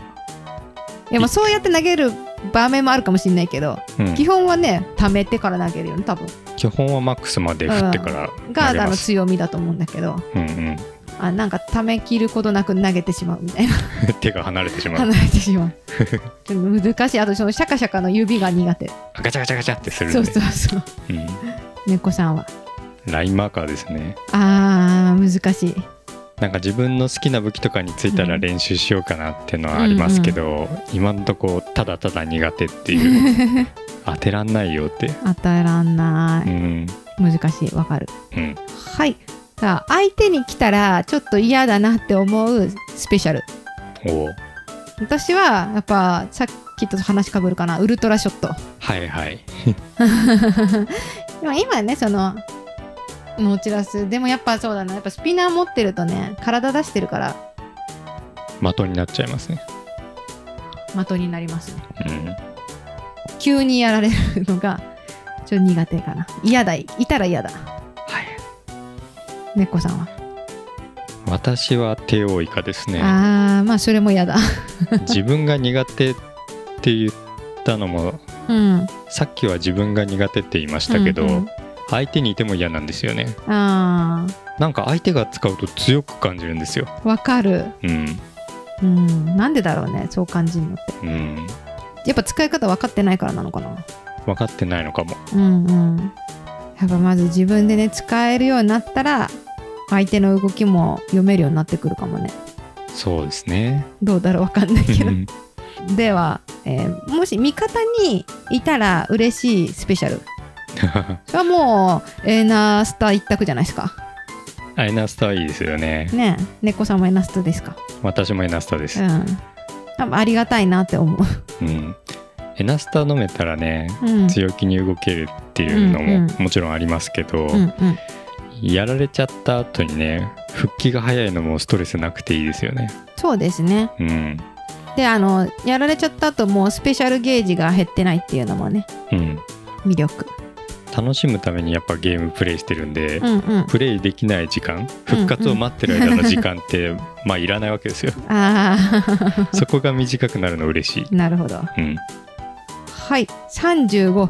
いやまあそうやって投げる場面もあるかもしれないけど、うん。基本はね溜めてから投げるよね多分。基本はマックスまで振ってからがあの投げます、強みだと思うんだけどうんうん、あなんか溜め切ることなく投げてしまうみたいな。手が離れてしまう。離れてしまう。ちょっと難しい。あとそのシャカシャカの指が苦手。ガチャガチャガチャってするんでそうそうそう。うん、猫さんは。ラインマーカーですね。あー難しいなんか自分の好きな武器とかについたら練習しようかなっていうのはありますけど、今のとこただただ苦手っていう。当てらんないよって。当たらない。うん。難しい。わかる。うん。はい。さあ相手に来たらちょっと嫌だなって思うスペシャル。おう。私はやっぱさっきと話かぶるかな。ウルトラショット。はいはい。今ねそのノーチラスでもやっぱそうだな。やっぱスピナー持ってるとね体出してるから。的になっちゃいますね。的になりますね。うん。急にやられるのがちょっと苦手かな。嫌だ。いたら嫌だ。はい。猫さんは、私は帝王イカですね。あーまあそれも嫌だ。自分が苦手って言ったのもうん。さっきは自分が苦手って言いましたけど、うんうん相手にいても嫌なんですよね。あなんか相手が使うと強く感じるんですよ。ーわかる。うん。うん。なんでだろうねそう感じるのって。うん。やっぱ使い方分かってないからなのかな。分かってないのかも。うんうん。やっぱまず自分でね使えるようになったら相手の動きも読めるようになってくるかもね。そうですね。どうだろう分かんないけど。うん。では、えーもし味方にいたら嬉しいスペシャルそれはもうエナスタ一択じゃないですか。あエナスタはいいですよね。ねえ。猫さんもエナスタですか？私もエナスタです。うん。ありがたいなって思う、うん。エナスタ飲めたらねうん、強気に動けるっていうのももちろんありますけど、うんうん。やられちゃった後にね復帰が早いのもストレスなくていいですよね。そうですね。うん。であのやられちゃった後もうスペシャルゲージが減ってないっていうのもねうん。魅力楽しむためにやっぱゲームプレイしてるんで、うんうん。プレイできない時間復活を待ってる間の時間って、まあいらないわけですよ。ああ そこが短くなるの嬉しい。なるほど。うん。はい35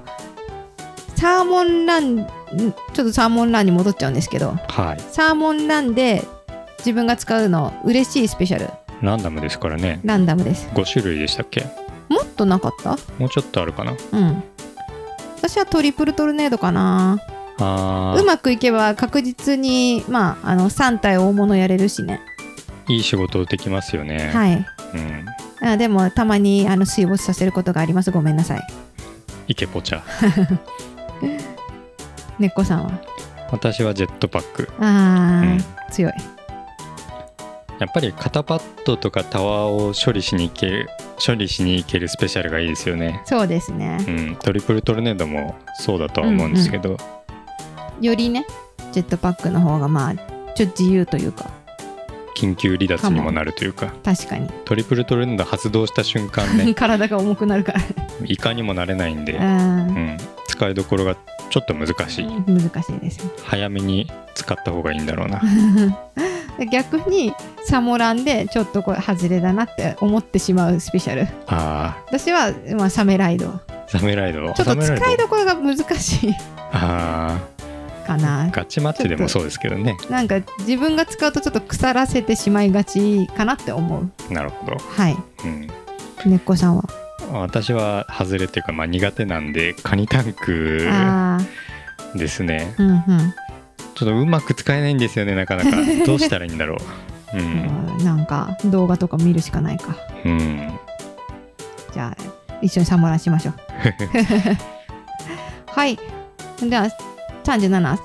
サーモンランんちょっとサーモンランに戻っちゃうんですけどはい。サーモンランで自分が使うの嬉しいスペシャル。ランダムですからね。ランダムです。5種類でしたっけ？もっとなかった？もうちょっとあるかな？うん私はトリプルトルネードかな。うまくいけば確実にまああの3体大物やれるしね。いい仕事できますよね、はい。うん、あでもたまにあの水没させることがあります。ごめんなさい。イケポチャ。猫さんは？私はジェットパック。あー、うん。強いやっぱり肩パッドとかタワーを処理しに行ける処理しに行けるスペシャルがいいですよね。そうですね。うん。トリプルトルネードもそうだとは思うんですけど、よりねジェットパックの方がまあちょっと自由というか。緊急離脱にもなるというか。確かに。トリプルトルネード発動した瞬間ね。体が重くなるから。いかにもなれないんで、ううんん、使いどころがちょっと難しい。難しいですよ。早めに使った方がいいんだろうな。逆にサモランでちょっとこれ外れだなって思ってしまうスペシャル。あ私は、まあ、サメライド。ーサメライド。ちょっと使いどころが難しい。あかな。ーガチマッチでもそうですけどね。なんか自分が使うとちょっと腐らせてしまいがちかなって思う。なるほど、はい。うん、根っこさんは私は外れっていうか、まあ、苦手なんでカニタンクあですね。あうんうん。ちょっとうまく使えないんですよねなかなか。どうしたらいいんだろう。うん、うんなんか動画とか見るしかないか。うん、じゃあ一緒にサモランしましょう。はい。では37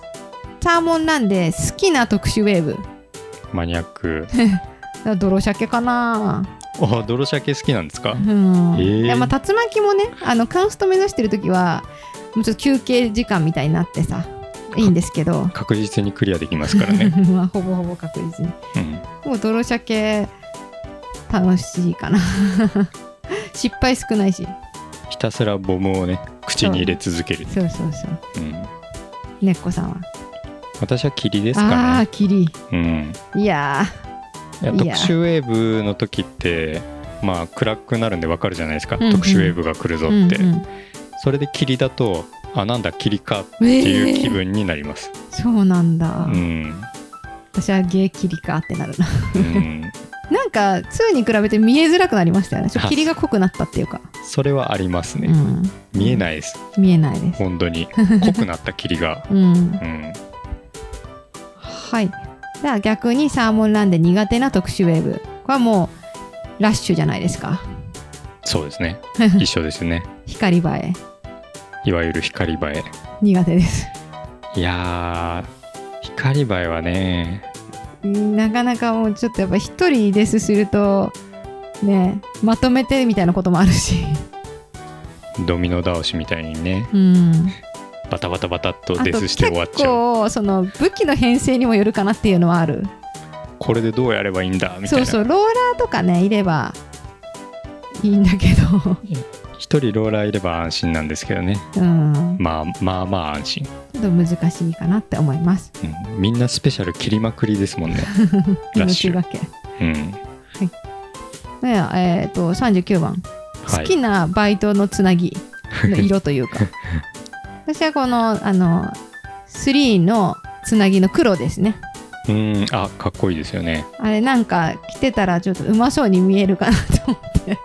サーモンなんで好きな特殊ウェーブ。マニアック。泥鮭かなあ 泥鮭好きなんですか？うん、へーいやまあ竜巻もねあのカンスト目指してる時はもうちょっと休憩時間みたいになってさいいんですけど。確実にクリアできますからね、まあほぼほぼ確実に。うん、もう泥鮭楽しいかな。失敗少ないし。ひたすらボムをね口に入れ続ける、そう。そうそうう。ん、根っこさんは。私は霧ですあかね。あー霧。うん。いやい特殊ウェーブの時ってまあ暗くなるんでわかるじゃないですか、うんうん。特殊ウェーブが来るぞーって、うんうん。それで霧だとあなんだ霧かってえいう気ー分になります、そうなんだ、うん、私はゲー霧かってなるな。うん、なんか2に比べて見えづらくなりましたよね。ちょ霧が濃くなったっていうか、それはありますね、うん、見えないです。見えないです。本当に。濃くなった霧が、うん。うん、はいじゃあ逆にサーモンランで苦手な特殊ウェーブ。これはもうラッシュじゃないですか。そうですね。一緒ですね。光映え。いわゆる光映え。苦手です。いやー光映えはねなかなかもうちょっとやっぱ一人ですするとねまとめてみたいなこともあるし。ドミノ倒しみたいにね。うんバタバタバタっとデスして終わっちゃう。構その武器の編成にもよるかなっていうのはある。これでどうやればいいんだみたいな。そうそうローラーとかねいればいいんだけど。一人ローラーいれば安心なんですけどね。うん。まあまあまあ安心、ちょっと難しいかなって思います。うん、みんなスペシャル切りまくりですもんね。ラッシュ。命がけ。うん。ねえっ、と39番。はい。好きなバイトのつなぎの色というか、私はこのあの3のつなぎの黒ですね。うんあかっこいいですよね。あれなんか着てたらちょっとうまそうに見えるかなと思って。や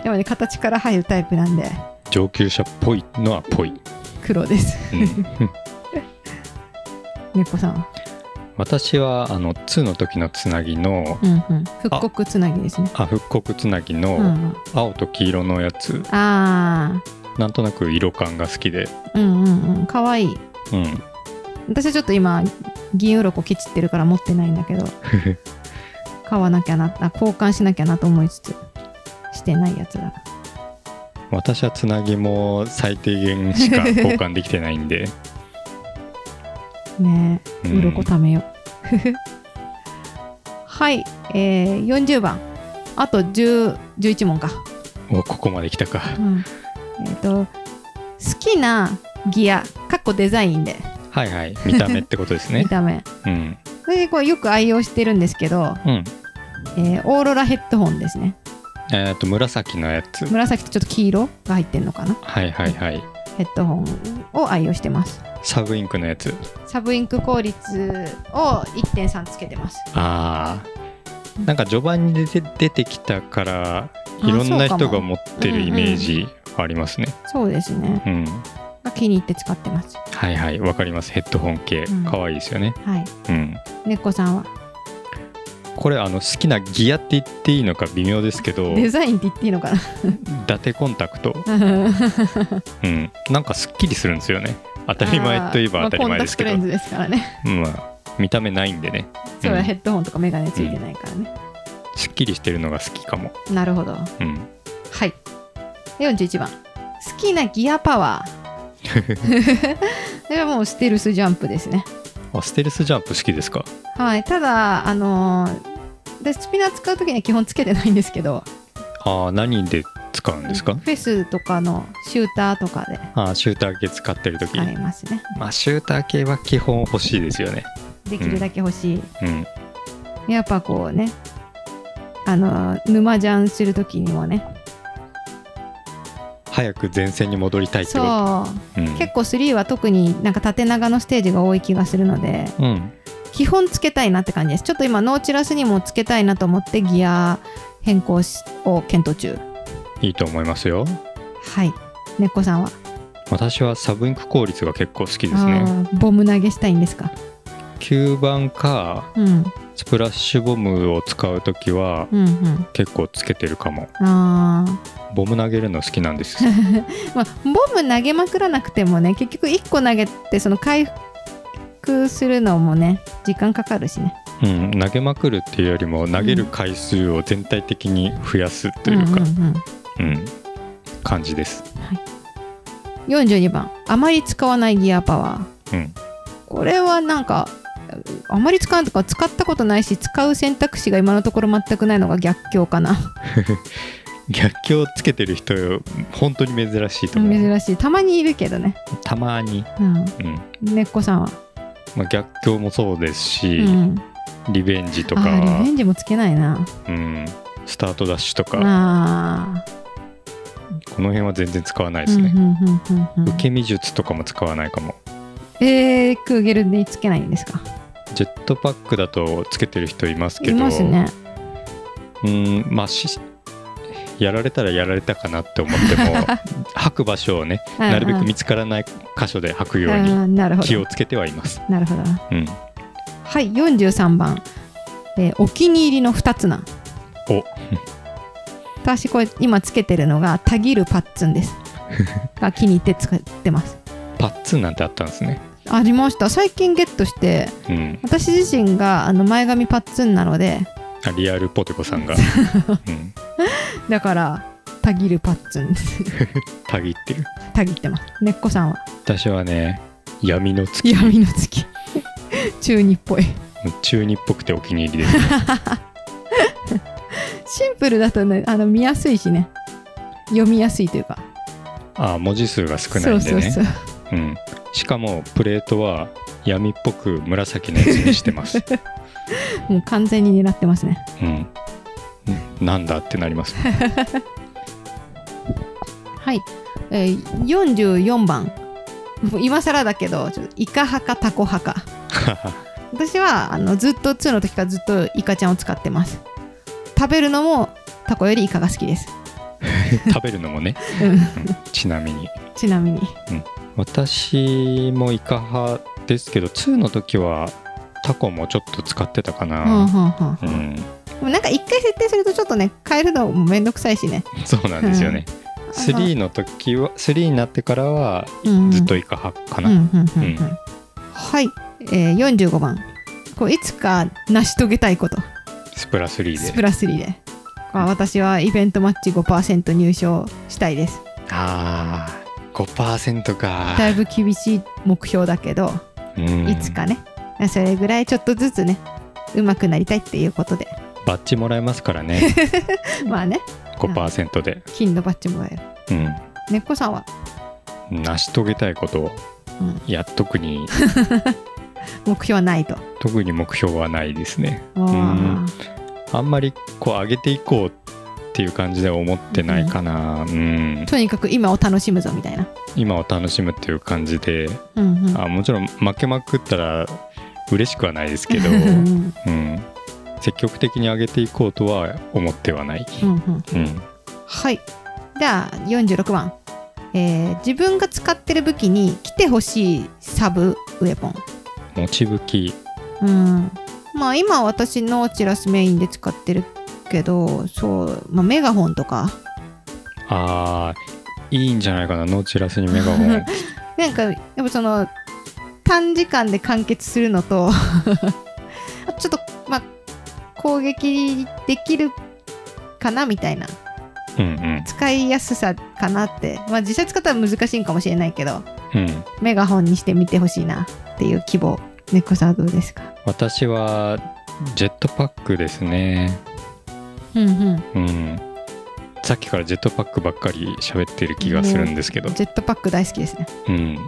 っぱね形から入るタイプなんで。上級者っぽいのはぽい、黒です。うん、猫さんは？私はあの2の時のつなぎのうんうん。復刻つなぎですね。あ復刻つなぎのん青と黄色のやつ。あなんとなく色感が好きで。ーうんうんうん。かわい。いうん。私はちょっと今銀鱗きちってるから持ってないんだけど。買わなきゃなあ交換しなきゃなと思いつつしてないやつだ私はつなぎも最低限しか交換できてないんで。ねえうん。鱗ためよ はい、えー、40番あと10 11問か、おここまで来たか。うん、えっ、と好きなギアかっこデザインで。はいはい。見た目ってことですね。見た目。うん。それでこれよく愛用してるんですけど、うん。えーオーロラヘッドホンですね。えっ、と紫のやつ。紫とちょっと黄色が入ってんのかな？はいはいはい。ヘッドホンを愛用してます。サブインクのやつ。サブインク効率を1.3つけてます。あー。なんか序盤に出て出てきたからいろんな人が持ってるイメージありますね。そうですね。うん。が気に入って使ってます。はいはい。わかります。ヘッドホン系。うん。かわいいですよね。はい。うん。猫さんは？これあの好きなギアって言っていいのか微妙ですけど。デザインって言っていいのかな？伊達コンタクト。うん。なんかすっきりするんですよね。当たり前といえば当たり前ですけど、まあコンタクトレンズですからね。うんまあ見た目ないんでね。そうだ、うん。ヘッドホンとかメガネついてないからね、すっきりしてるのが好きかも。なるほど。うん。はい41番。好きなギアパワー。それはもうステルスジャンプですね。あステルスジャンプ好きですか？はい。ただあのーでスピナー使う時には基本つけてないんですけど。ああ何で使うんですか？フェスとかのシューターとかで。あーシューター系使ってる時？使いますね。まあシューター系は基本欲しいですよね。できるだけ欲しい、うん。やっぱこうねあの沼ジャンする時にもね早く前線に戻りたいってこと？う。ん。結構3は特になんか縦長のステージが多い気がするのでうん。基本つけたいなって感じです。ちょっと今ノーチラスにもつけたいなと思ってギア変更しを検討中。いいと思いますよ。はい。猫さんは、私はサブインク効率が結構好きですあねーボム投げしたいんですか？吸盤かうん。スプラッシュボムを使う時はうんうん。結構つけてるかも。あボム投げるの好きなんですー まあボム投げまくらなくてもね結局1個投げてその回復するのもね時間かかるしね。うん投げまくるっていうよりも投げる回数を全体的に増やすというかんんうんうん。感じです。42番。あまり使わないギアパワー。うん。これはなんかあまり使うとか使ったことないし使う選択肢が今のところ全くないのが逆境かな 逆境つけてる人本当に珍しいと思う。珍しい。たまにいるけどね、たまに、うん、うん。根っこさんは、まあ、逆境もそうですし、うん、リベンジとあかーリベンジもつけないな。うん、スタートダッシュとか。あこの辺は全然使わないーですね、受け身術とかも使わないかも。えー、クーゲルにつけないんですか？ジェットパックだとつけてる人いますけいどますね。うんまあしやられたらやられたかなって思っても 吐く場所をねなるべく見つからない箇所で吐くように気をつけてはいます。なるほど。うん、はい43番、えーお気に入りの2つな。お。私これ今つけてるのがたぎるパッツンです。が気に入って使ってます。パッツンなんてあったんですね。ありました。最近ゲットしてうん、私自身があの前髪パッツンなのであリアルポテコさんが、うん、だからたぎるパッツン。たぎってる？たぎってます。根っこさんは？私はね闇の月。闇の月。中二っぽい。中二っぽくてお気に入りです、ね。シンプルだとねあの見やすいしね。読みやすいというか。あ文字数が少ないんでね。そうそうそう。うん、しかもプレートは闇っぽく紫のやつにしてます。もう完全に狙ってますね。うん、なんだってなります。はい、えー44番。今更だけどちょっとイカ派かタコ派か 私はあのずっと2の時からずっとイカちゃんを使ってます。食べるのもタコよりイカが好きです、食べるのもね、うん、うん。ちなみに。ちなみに。私もイカ派ですけど2の時はタコもちょっと使ってたかうんうんな、うん。なんか一回設定するとちょっとね変えるのもめんどくさいしね、そうなんですよね、3の時は3になってからはうんずっとイカ派かな、うんうんうんうんうん。はい、えー、45番。こういつか成し遂げたいこと。スプラ3で。スプラ3で。私はイベントマッチ5%入賞したいです。あー5%か。だいぶ厳しい目標だけど、うん。いつかねそれぐらいちょっとずつね上手くなりたいっていうことで。バッジもらえますからね。まあね。5%で、金のバッジもらえる。うん、猫さんは、成し遂げたいことうん、いや特に。目標はないと。特に目標はないですね。あ。ーあんまりこう上げていこうっていう感じでは思ってないかな。うん、とにかく今を楽しむぞみたいな、今を楽しむっていう感じで。うんうん、あもちろん負けまくったら嬉しくはないですけど、うん。うん、積極的に上げていこうとは思ってはない、うんうん。うん、はい。じゃあ46番、えー自分が使ってる武器に来てほしいサブウェポン。持ち武器。うん。まあ今私ノーチラスメインで使ってるけどそう、まあ、メガホンとか。あーいいんじゃないかなノーチラスにメガホン。なんかやっぱその短時間で完結するのと あちょっとまあ攻撃できるかなみたいな。うんうん。使いやすさかなって。まあ実際使ったら難しいんかもしれないけどうん。メガホンにしてみてほしいなっていう希望猫さんはどうですか？私はジェットパックですね。うんうん。うん。さっきからジェットパックばっかり喋ってる気がするんですけど、ジェットパック大好きですね。うん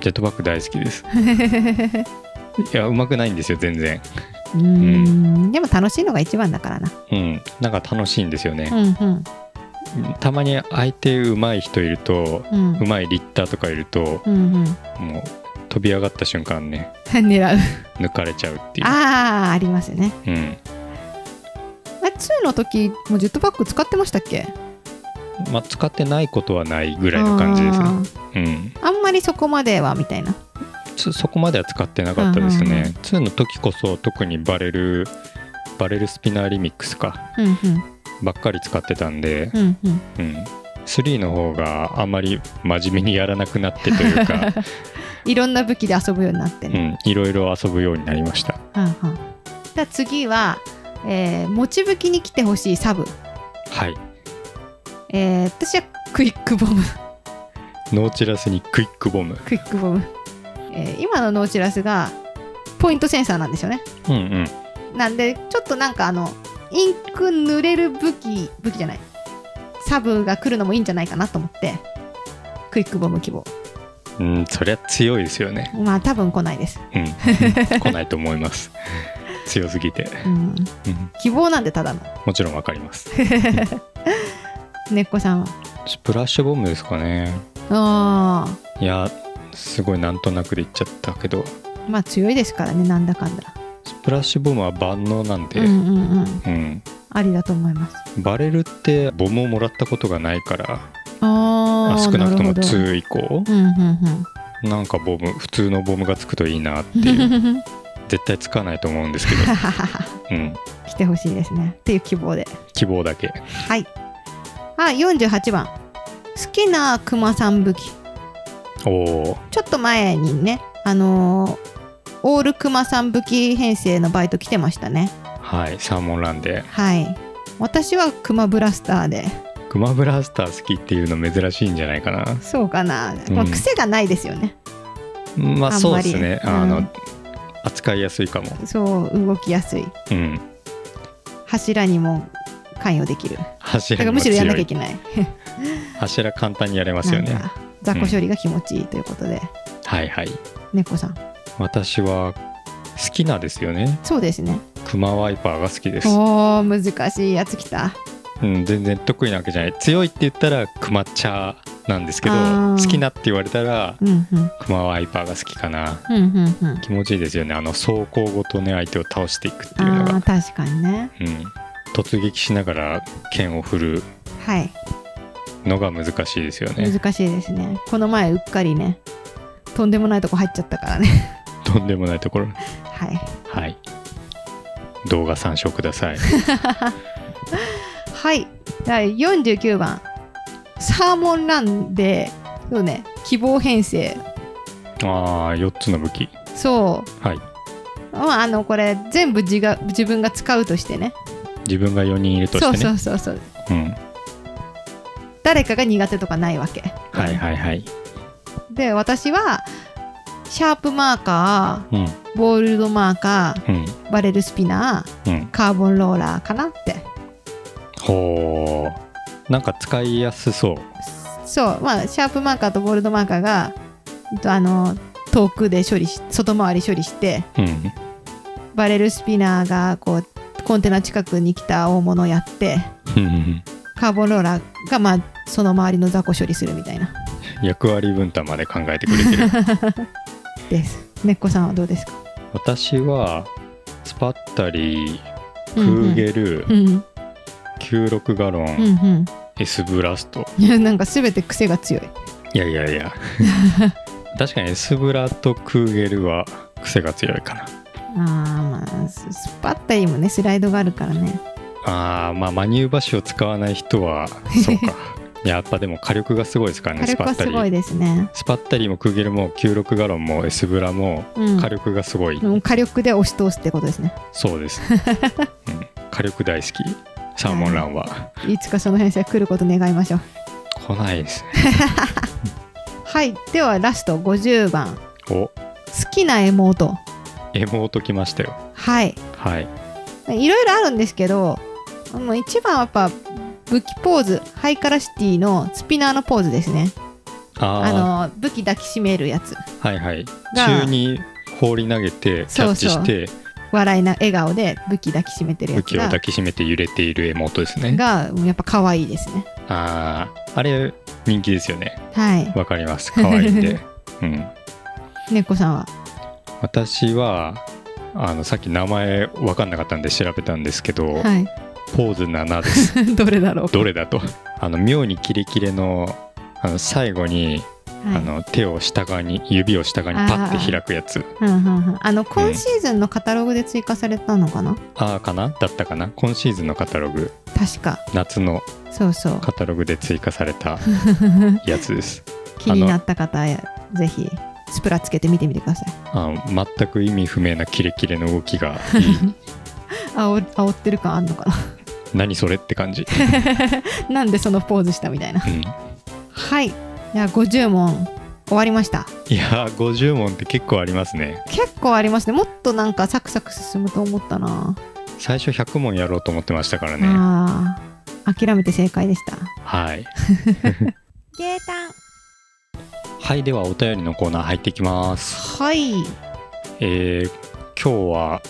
ジェットパック大好きです。いやうまくないんですよ全然。うーん。でも楽しいのが一番だからな。うん。なんか楽しいんですよね。う、んうん。たまに相手うまい人いるとうん。うまいリッターとかいるとうんうん。もう飛び上がった瞬間ね狙う。抜かれちゃうっていう。ああありますよね。うん。あれ2の時もうジェットパック使ってましたっけ？まあ使ってないことはないぐらいの感じですね。うん。あんまりそこまではみたいな。そそこまでは使ってなかったですうんうんうん。ね2の時こそ特にバレルバレルスピナーリミックスか。うんうん。ばっかり使ってたんで、うんうん。うん、3の方があんまり真面目にやらなくなってというか、いろんな武器で遊ぶようになってうね、ん、いろいろ遊ぶようになりました。うんうん。じゃあ次は、えー、持ち武器に来てほしいサブ、はいえー、私はクイックボム。ノーチラスにクイックボム。クイックボム、えー今のノーチラスがポイントセンサーなんですよね。うんうん。なんでちょっとなんかあのインク塗れる武器武器じゃない。サブが来るのもいいんじゃないかなと思ってクイックボム希望。うんそりゃ強いですよね。まあ多分来ないです、うん。来ないと思います。強すぎて、うん、うん、希望なんでただの。もちろんわかります 根っこさんは？スプラッシュボムですかね。あいやすごいなんとなくで言っちゃったけど。あまあ強いですからねなんだかんだ。スプラッシュボムは万能なんで、うんうんうん。うん。ありだと思います。バレルってボムをもらったことがないから。ああ少なくともるほど。2以降。うんうんなんかボム普通のボムがつくといいなってうんいう。絶対つかないと思うんですけど、うん、来てほしいですね。っていう希望で。希望だけ。はいあ48番。好きなクマさん武器。おおちょっと前にねあのーオールクマさん武器編成のバイト来てましたね。はいサーモンランで。はい。私はクマブラスターで。クマブラスター好きっていうの珍しいんじゃないかな。そうかな、うん。まあ、癖がないですよね。まあそうですね。あの、うん。扱いやすいかも。そう動きやすい。うん。柱にも関与できる。だ柱にもからむしろやんなきゃいけない。柱簡単にやれますよね。雑魚処理が気持ちいいということで、はいはい。猫さん。私は好きなですよね。そうですね。クマワイパーが好きです、おー難しいやつきた。うん、全然得意なわけじゃない。強いって言ったらクマチャーなんですけど好きなって言われたらうんうん。クマワイパーが好きかな。うんうんうん。気持ちいいですよね。あの走行ごとね相手を倒していくっていうのあがー確かにね。うん、突撃しながら剣を振るはい。のが難しいですよね。難しいですね。この前うっかりねとんでもないとこ入っちゃったからね。とんでもないところ。はい。はい。動画参照ください。はい。第49番。サーモンランでそうね希望編成。ああ4つの武器。そはい。うまああのこれ全部自が自分が使うとしてね自分が4人いるとそうしてね。そうそうそうう。ん。誰かが苦手とかないわけ。はいはいはい。で私はシャープマーカうん。ーボールドマーカーうん。バレルスピナーうん。カーボンローラーかなって。ほうなんか使いやすそう。そう。まあシャープマーカーとボールドマーカーがとあの遠くで処理し外回り処理してうん。バレルスピナーがこうコンテナ近くに来た大物をやってうん。うんカーボンローラーがまあその周りの雑魚処理するみたいな。役割分担まで考えてくれてる。です。ねっこさんはどうですか？私はスパッタリクうんうん。ーゲル、うん96ガロン、うんうん。エスブラスト。い やなんか全て癖が強い。いやいやいや。確かにエスブラとクーゲルは癖が強いかなあーまあススパッタリもねスライドがあるからね。あーまあマニューバッシュを使わない人は そうか。やっぱでも火力がすごいですからね火力スパッタリ。はすごいですね。スパッタリもクーゲルも96ガロンもエスブラもうん。火力がすごい、もう火力で押し通すってことですね。そうです、うん、火力大好き。サーモンランは。い。つかその編成来ること願いましょう。来ないですね。はい。ではラスト50番。お。好きな妹エモート来ましたよ。はい。はい。いろいろあるんですけどあの一番はやっぱ武器ポーズハイカラシティのスピナーのポーズですね。ああの武器抱きしめるやつ。あはいはい。が中に放り投げてキャッチして笑いな笑顔で武器抱きしめてるや武つが器を抱きしめて揺れているエモートですね。がやっぱ可愛いですね。あああれ人気ですよね。はい。わかります。可愛いんで。うん。猫さんは？私はあのさっき名前分かんなかったんで調べたんですけど、はい。ポーズ7です。どれだろう。どれだと。あの妙にキレキレのあの最後に、はい。あの手を下側に指を下側にパッて開くやつ。うんうんうん。あの今シーズンのカタログで追加されたのかな、ああかな？だったかな？今シーズンのカタログ。確か。夏のそうそう。カタログで追加されたやつです。気になった方やぜひスプラつけて見てみてください。あの全く意味不明なキレキレの動きがいい。あお煽ってる感あんのか 何それって感じ、な なんでそのポーズしたみたいな。うん、はい。じゃあ50問終わりました。いやー50問って結構ありますね。結構ありますね。もっとなんかサクサク進むと思ったな、最初100問やろうと思ってましたからね。あー。諦めて正解でした。はい。ゲータンはいではお便りのコーナー入っていきます。はい。えー今日は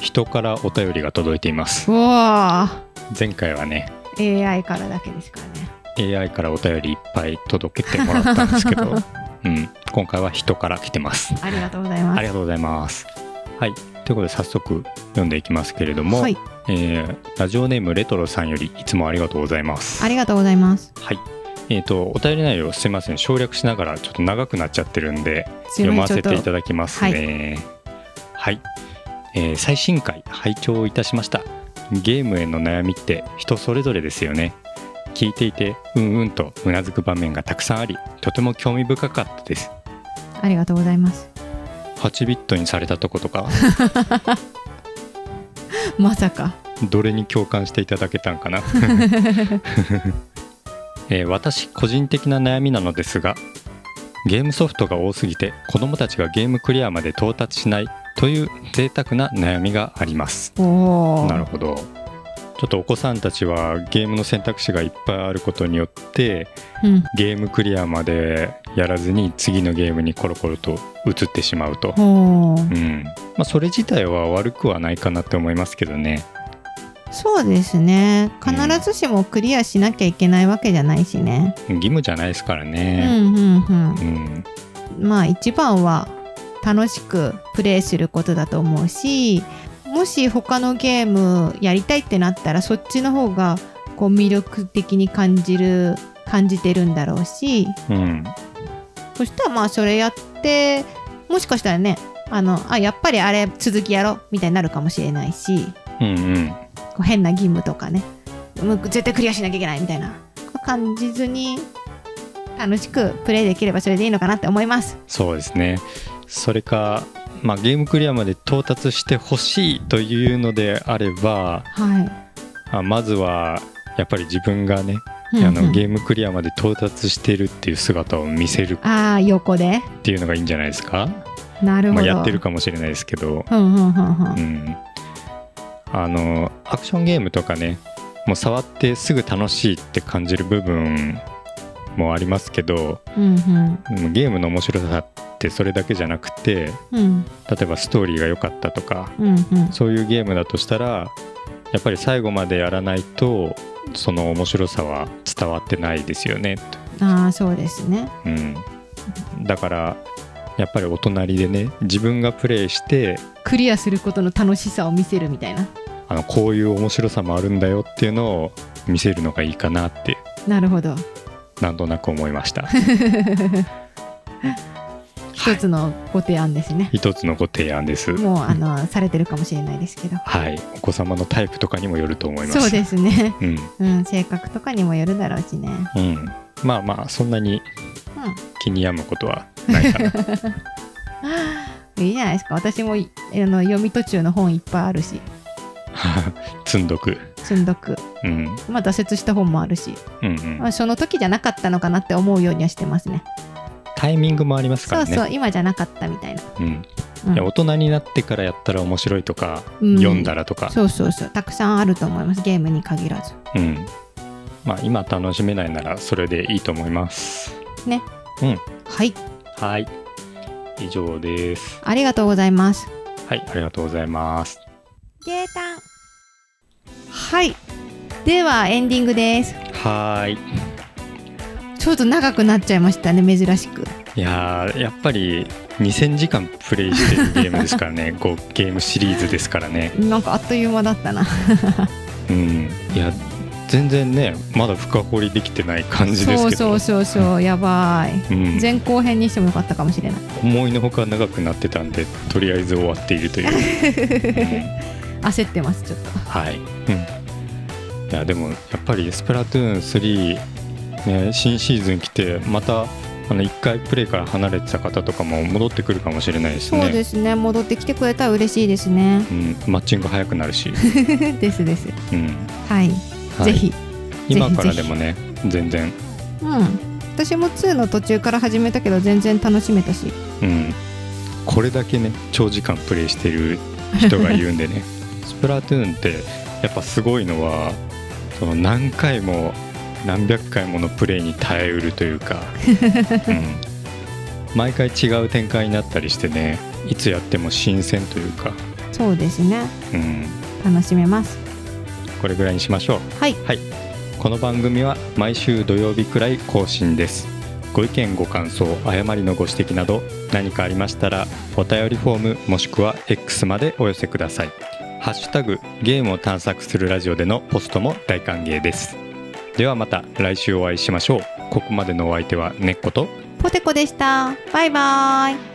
人からお便りが届いています。うわ前回はねー AI からだけですからね。AI からお便りいっぱい届けてもらったんですけど、うん、今回は人から来てます。ありがとうございます。ありがとうございます。はい。ということで早速読んでいきますけれども、はい。えーラジオネームレトロさんよりいつもありがとうございます。ありがとうございます。はいえー、とお便り内容すいません。省略しながらちょっと長くなっちゃってるんで読まませていただきますね。はい、えー最新回拝聴いたしました。ゲームへの悩みって人それぞれですよね。聞いていてうんうんとうなずく場面がたくさんありとても興味深かったです。ありがとうございます。8ビットにされたとことか？まさか。どれに共感していただけたんかな、えー私個人的な悩みなのですがゲームソフトが多すぎて子供たちがゲームクリアまで到達しないという贅沢な悩みがあります。なるほど。ちょっとお子さんたちはゲームの選択肢がいっぱいあることによってうん。ゲームクリアまでやらずに次のゲームにコロコロと移ってしまうと、うん。まあ、それ自体は悪くはないかなって思いますけどねそうですね。必ずしもクリアしなきゃいけないわけじゃないしね。義務じゃないですからうんねうんうん。うん。まあ一番は楽しくプレイすることだと思うしもし他のゲームやりたいってなったらそっちの方がこう魅力的に感じる感じてるんだろうし。うん。そしたらまあそれやってもしかしたらねあのあやっぱりあれ続きやろうみたいになるかもしれないし。うんうんこう変な義務とかね。絶対クリアしなきゃいけないみたいな。感じずに楽しくプレイできればそれでいいのかなって思います。そうですね。それか、まあ、ゲームクリアまで到達してほしいというのであればはい。あまずはやっぱり自分がね、うんうん。あのゲームクリアまで到達してるっていう姿を見せるああ横で。っていうのがいいんじゃないですか、なるほど。まあ、やってるかもしれないですけど、うんうんうんうん。うん、あのアクションゲームとかねもう触ってすぐ楽しいって感じる部分もありますけどうんうん。ゲームの面白さってそれだけじゃなくてうん。うん例えばストーリーが良かったとかうんうん。そういうゲームだとしたらやっぱり最後までやらないとその面白さは伝わってないですよね、ああそうですね。うん、だからやっぱりお隣でね自分がプレイしてクリアすることの楽しさを見せるみたいな。あのこういう面白さもあるんだよっていうのを見せるのがいいかなってなるほど。なんとなく思いました 一つのご提案ですね。一つのご提案ですもうあのされてるかもしれないですけど。はいお子様のタイプとかにもよると思いますそうですね。うんうん性格とかにもよるだろうしね。うんまあまあそんなにうん。気に病むことはないかな いいじゃないですか私もいあの読み途中の本いっぱいあるし 積んどく。積んどく、うん。まあ、挫折した本もあるし、うんうん。まあ、その時じゃなかったのかなって思うようにはしてますね。タイミングもありますかそうらねそう今じゃなかったみたいな、うん。うん。いや大人になってからやったら面白いとか、うん。読んだらとか。そうそうそうたくさんあると思いますゲームに限らず。うん。まあ今楽しめないならそれでいいと思います。ね。うん。はい。はい。以上です。ありがとうございます。はいありがとうございますゲータンはい。ではエンディングです。はーい。ちょっと長くなっちゃいましたね珍しく。いやーやっぱり2000時間プレイしてるゲームですからね。こうゲームシリーズですからね。なんかあっという間だったな。うん。いや全然ねまだ深掘りできてない感じですけど。そうそうそうそうやばい。うん、前後編にしてもよかったかもしれない。思いのほか長くなってたんでとりあえず終わっているという、うん焦ってますちょっと。はい、うん、いやでもやっぱりスプラトゥーン3、ね、新シーズン来てまたあの1回プレイから離れてた方とかも戻ってくるかもしれないですね。そうですね。戻ってきてくれたら嬉しいですね。うん、マッチング早くなるし、ですです。うん。はい、はい。ぜひ。今からでもね全然、うん。私も2の途中から始めたけど全然楽しめたし。うん、これだけね長時間プレイしてる人がいるんでね スプラトゥーンってやっぱすごいのはその何回も何百回ものプレイに耐えうるというか、うん、毎回違う展開になったりしてねいつやっても新鮮というか、そうですね。うん、楽しめます。これぐらいにしましょう。はい。はい。この番組は毎週土曜日くらい更新です。ご意見ご感想誤りのご指摘など何かありましたらお便りフォームもしくは X までお寄せくださいハッシュタグゲームを探索するラジオでのポストも大歓迎です。ではまた来週お会いしましょう。ここまでのお相手は根っこと。ポテコでした。バイバイ。